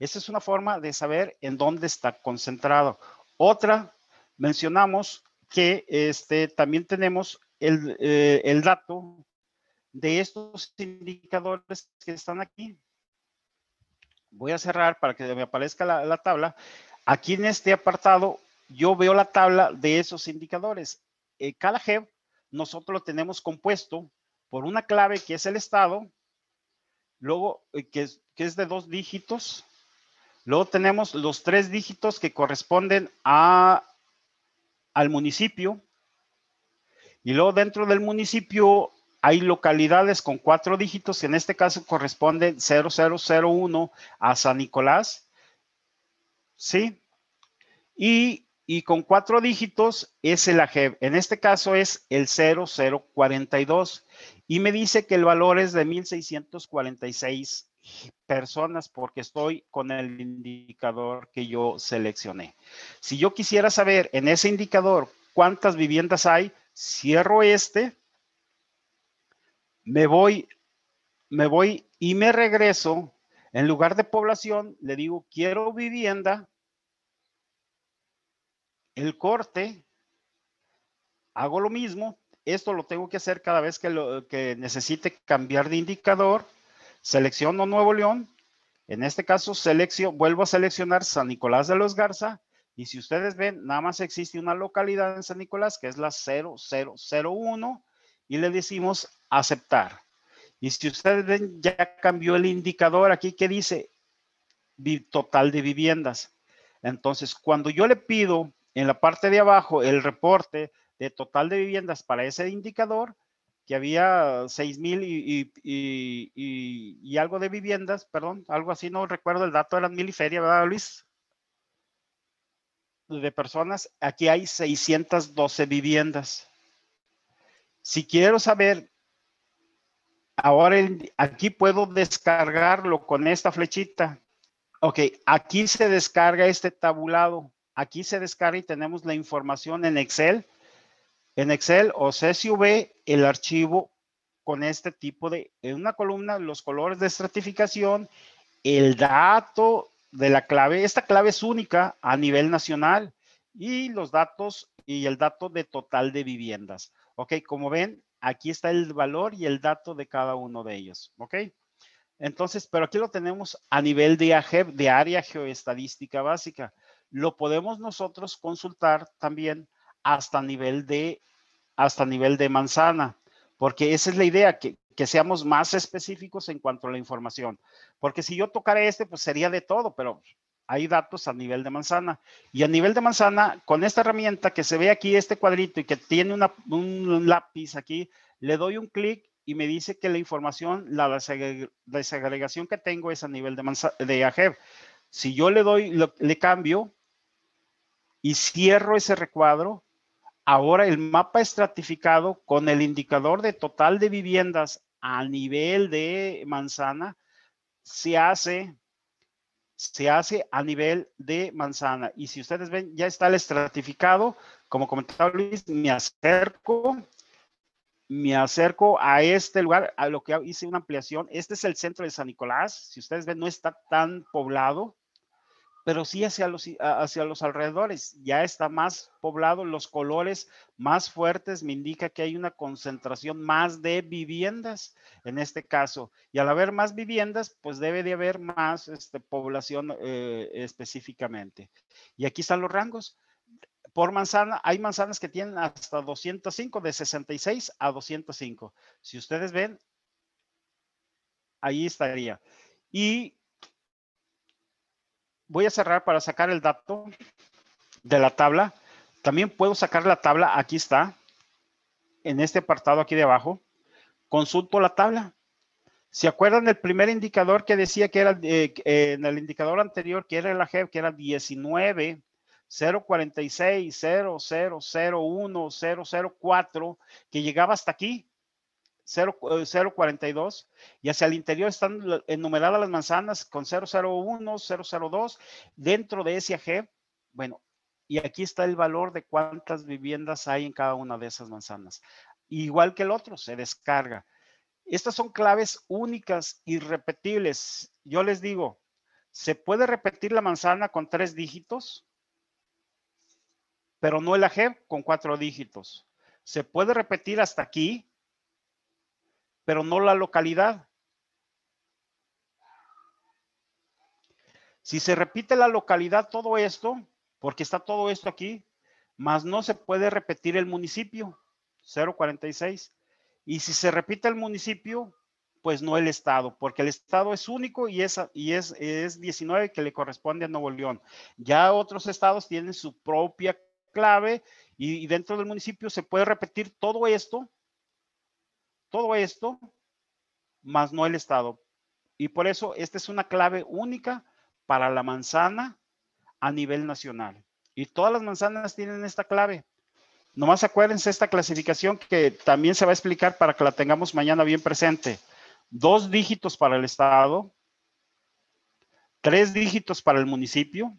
Esa es una forma de saber en dónde está concentrado. Otra, mencionamos que este, también tenemos el, eh, dato de estos indicadores que están aquí. Voy a cerrar para que me aparezca la, tabla. Aquí en este apartado, yo veo la tabla de esos indicadores. Eh, cada nosotros lo tenemos compuesto por una clave que es el estado, luego eh, que es, de dos dígitos. Luego tenemos los tres dígitos que corresponden a, al municipio. Y luego dentro del municipio hay localidades con cuatro dígitos, que en este caso corresponden 0001 a San Nicolás. ¿Sí? Y, y con cuatro dígitos es el AGEB. En este caso es el 0042 y me dice que el valor es de 1646 personas porque estoy con el indicador que yo seleccioné. Si yo quisiera saber en ese indicador cuántas viviendas hay, cierro este, me voy, me voy y me regreso. En lugar de población, le digo, quiero vivienda, el corte, hago lo mismo, esto lo tengo que hacer cada vez que, lo, necesite cambiar de indicador. Selecciono Nuevo León. En este caso, selecciono, vuelvo a seleccionar San Nicolás de los Garza. Y si ustedes ven, nada más existe una localidad en San Nicolás, que es la 0001, y le decimos aceptar. Y si ustedes ven, ya cambió el indicador aquí que dice total de viviendas. Entonces, cuando yo le pido en la parte de abajo el reporte de total de viviendas para ese indicador, que había 6 mil y, algo de viviendas, perdón, algo así, no recuerdo el dato, eran mil y feria, ¿verdad, Luis? De personas, aquí hay 612 viviendas. Si quiero saber, ahora aquí puedo descargarlo con esta flechita. Ok, aquí se descarga este tabulado. Aquí se descarga y tenemos la información en Excel en Excel o CSV el archivo con este tipo de, en una columna, los colores de estratificación, el dato de la clave, esta clave es única a nivel nacional y los datos y el dato de total de viviendas. Ok, como ven, aquí está el valor y el dato de cada uno de ellos. Ok, entonces, pero aquí lo tenemos a nivel de de área geoestadística básica. Lo podemos nosotros consultar también hasta nivel de hasta nivel de manzana, porque esa es la idea, que, seamos más específicos en cuanto a la información. Porque si yo tocara este, pues sería de todo, pero hay datos a nivel de manzana. Y a nivel de manzana, con esta herramienta que se ve aquí, este cuadrito y que tiene un lápiz aquí, le doy un clic y me dice que la información, la desagregación que tengo es a nivel de, de AGEB. Si yo le doy, le cambio y cierro ese recuadro, ahora el mapa estratificado con el indicador de total de viviendas a nivel de manzana se hace se hace a nivel de manzana. Y si ustedes ven, ya está el estratificado. Como comentaba Luis, me acerco, me acerco a este lugar, a lo que hice una ampliación. Este es el centro de San Nicolás. Si ustedes ven, no está tan poblado pero sí hacia los, hacia los alrededores. Ya está más poblado, los colores más fuertes me indica que hay una concentración más de viviendas en este caso. Y al haber más viviendas, pues debe de haber más este, población eh, específicamente. Y aquí están los rangos. Por manzana, hay manzanas que tienen hasta 205, de 66 a 205. Si ustedes ven, ahí estaría. Y voy a cerrar para sacar el dato de la tabla. También puedo sacar la tabla, aquí está, en este apartado aquí de abajo. Consulto la tabla. ¿Se acuerdan del primer indicador que decía que era, eh, en el indicador anterior, que era el AGEB, que era 19, 046, 0001, 004, que llegaba hasta aquí? 042 eh, y hacia el interior están enumeradas las manzanas con 001, 002 dentro de ese AG. Bueno, y aquí está el valor de cuántas viviendas hay en cada una de esas manzanas. Igual que el otro, se descarga. Estas son claves únicas, irrepetibles. Yo les digo, ¿se puede repetir la manzana con tres dígitos? Pero no el AG con cuatro dígitos. Se puede repetir hasta aquí, pero no la localidad. Si se repite la localidad, todo esto, porque está todo esto aquí, más no se puede repetir el municipio, 046. Y si se repite el municipio, pues no el estado, porque el estado es único y es, y es, es 19 que le corresponde a Nuevo León. Ya otros estados tienen su propia clave y dentro del municipio se puede repetir todo esto todo esto, más no el estado. Y por eso esta es una clave única para la manzana a nivel nacional. Y todas las manzanas tienen esta clave. Nomás acuérdense esta clasificación que también se va a explicar para que la tengamos mañana bien presente. Dos dígitos para el estado, tres dígitos para el municipio,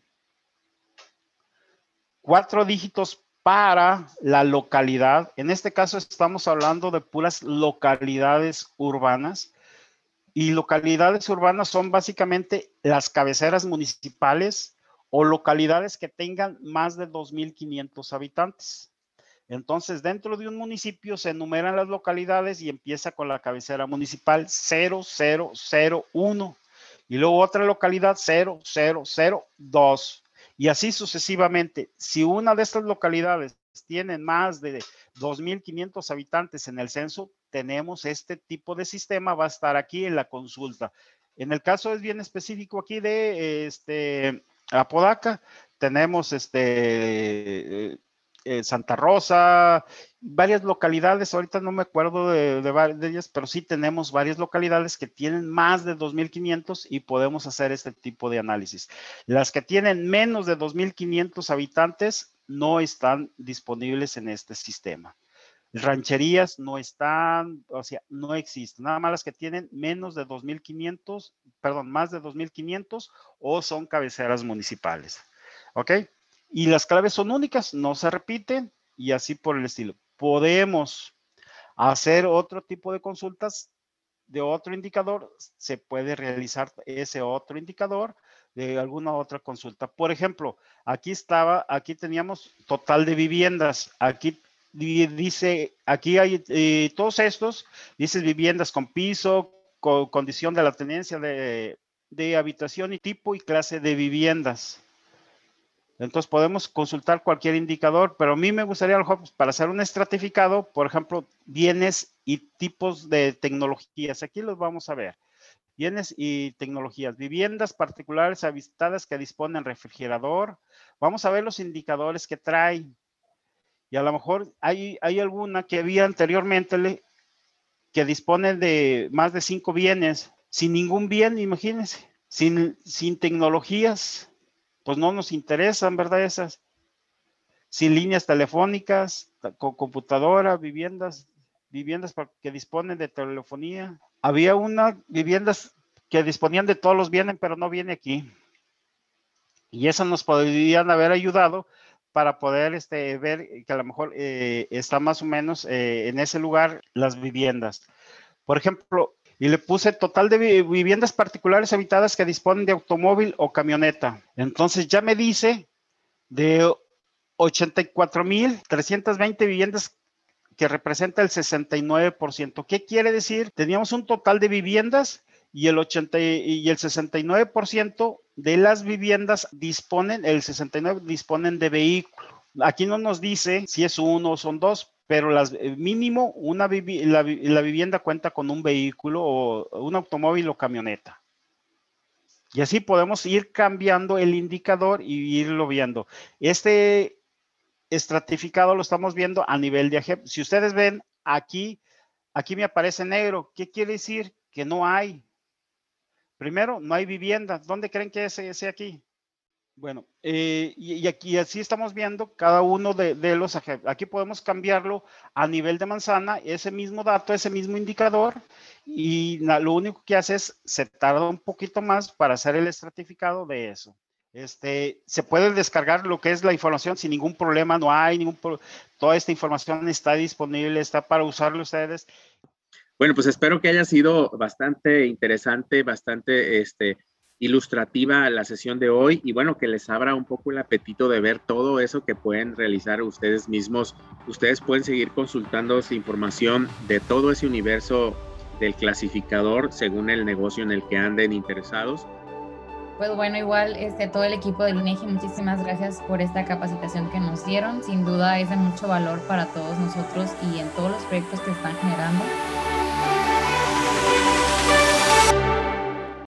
cuatro dígitos para la localidad. En este caso estamos hablando de puras localidades urbanas. Y localidades urbanas son básicamente las cabeceras municipales o localidades que tengan más de 2.500 habitantes. Entonces, dentro de un municipio se enumeran las localidades y empieza con la cabecera municipal 0001 y luego otra localidad 0002 y así sucesivamente. Si una de estas localidades tiene más de 2.500 habitantes en el censo, tenemos este tipo de sistema, va a estar aquí en la consulta. En el caso es bien específico aquí de este, Apodaca, tenemos este, eh, Santa Rosa, varias localidades, ahorita no me acuerdo de, de, ellas, pero sí tenemos varias localidades que tienen más de 2.500 y podemos hacer este tipo de análisis. Las que tienen menos de 2.500 habitantes no están disponibles en este sistema. Rancherías no están, o sea, no existen. Nada más las que tienen menos de 2.500, perdón, más de 2.500 o son cabeceras municipales. ¿Ok? Y las claves son únicas, no se repiten y así por el estilo. Podemos hacer otro tipo de consultas de otro indicador, se puede realizar ese otro indicador de alguna otra consulta. Por ejemplo, aquí estaba, aquí teníamos total de viviendas, aquí dice, aquí hay eh, todos estos, dice viviendas con piso, con condición de la tenencia de, de habitación y tipo y clase de viviendas. Entonces podemos consultar cualquier indicador, pero a mí me gustaría, para hacer un estratificado, por ejemplo, bienes y tipos de tecnologías. Aquí los vamos a ver. bienes y tecnologías, viviendas particulares habitadas que disponen refrigerador. Vamos a ver los indicadores que trae. Y a lo mejor hay, hay alguna que había anteriormente que dispone de más de cinco bienes, sin ningún bien, imagínense, sin, sin tecnologías, pues no nos interesan, ¿verdad? Esas. Sin líneas telefónicas, con computadora, viviendas, viviendas que disponen de telefonía. Había una viviendas que disponían de todos los bienes, pero no viene aquí. Y esas nos podrían haber ayudado para poder este, ver que a lo mejor eh, está más o menos eh, en ese lugar las viviendas. Por ejemplo, y le puse total de viviendas particulares habitadas que disponen de automóvil o camioneta. Entonces ya me dice de 84.320 viviendas que representa el 69%. ¿Qué quiere decir? Teníamos un total de viviendas y el 80 y el 69% de las viviendas disponen, el 69 disponen de vehículo. Aquí no nos dice si es uno o son dos, pero las, eh, mínimo una la, vivienda cuenta con un vehículo o un automóvil o camioneta. Y así podemos ir cambiando el indicador y irlo viendo. Este estratificado lo estamos viendo a nivel de Si ustedes ven aquí, aquí me aparece negro. ¿Qué quiere decir? Que no hay. Primero, no hay vivienda. ¿Dónde creen que es ese aquí? Bueno, eh, y, aquí así estamos viendo cada uno de, los Aquí podemos cambiarlo a nivel de manzana, ese mismo dato, ese mismo indicador, y lo único que hace es, se tarda un poquito más para hacer el estratificado de eso. Este, se puede descargar lo que es la información sin ningún problema, no hay ningún toda esta información está disponible, está para usarlo ustedes. Bueno, pues espero que haya sido bastante interesante, bastante este, ilustrativa la sesión de hoy y bueno, que les abra un poco el apetito de ver todo eso que pueden realizar ustedes mismos. Ustedes pueden seguir consultando información de todo ese universo del clasificador según el negocio en el que anden interesados. Pues bueno, igual este, todo el equipo del INEGI, muchísimas gracias por esta capacitación que nos dieron. Sin duda es de mucho valor para todos nosotros y en todos los proyectos que están generando.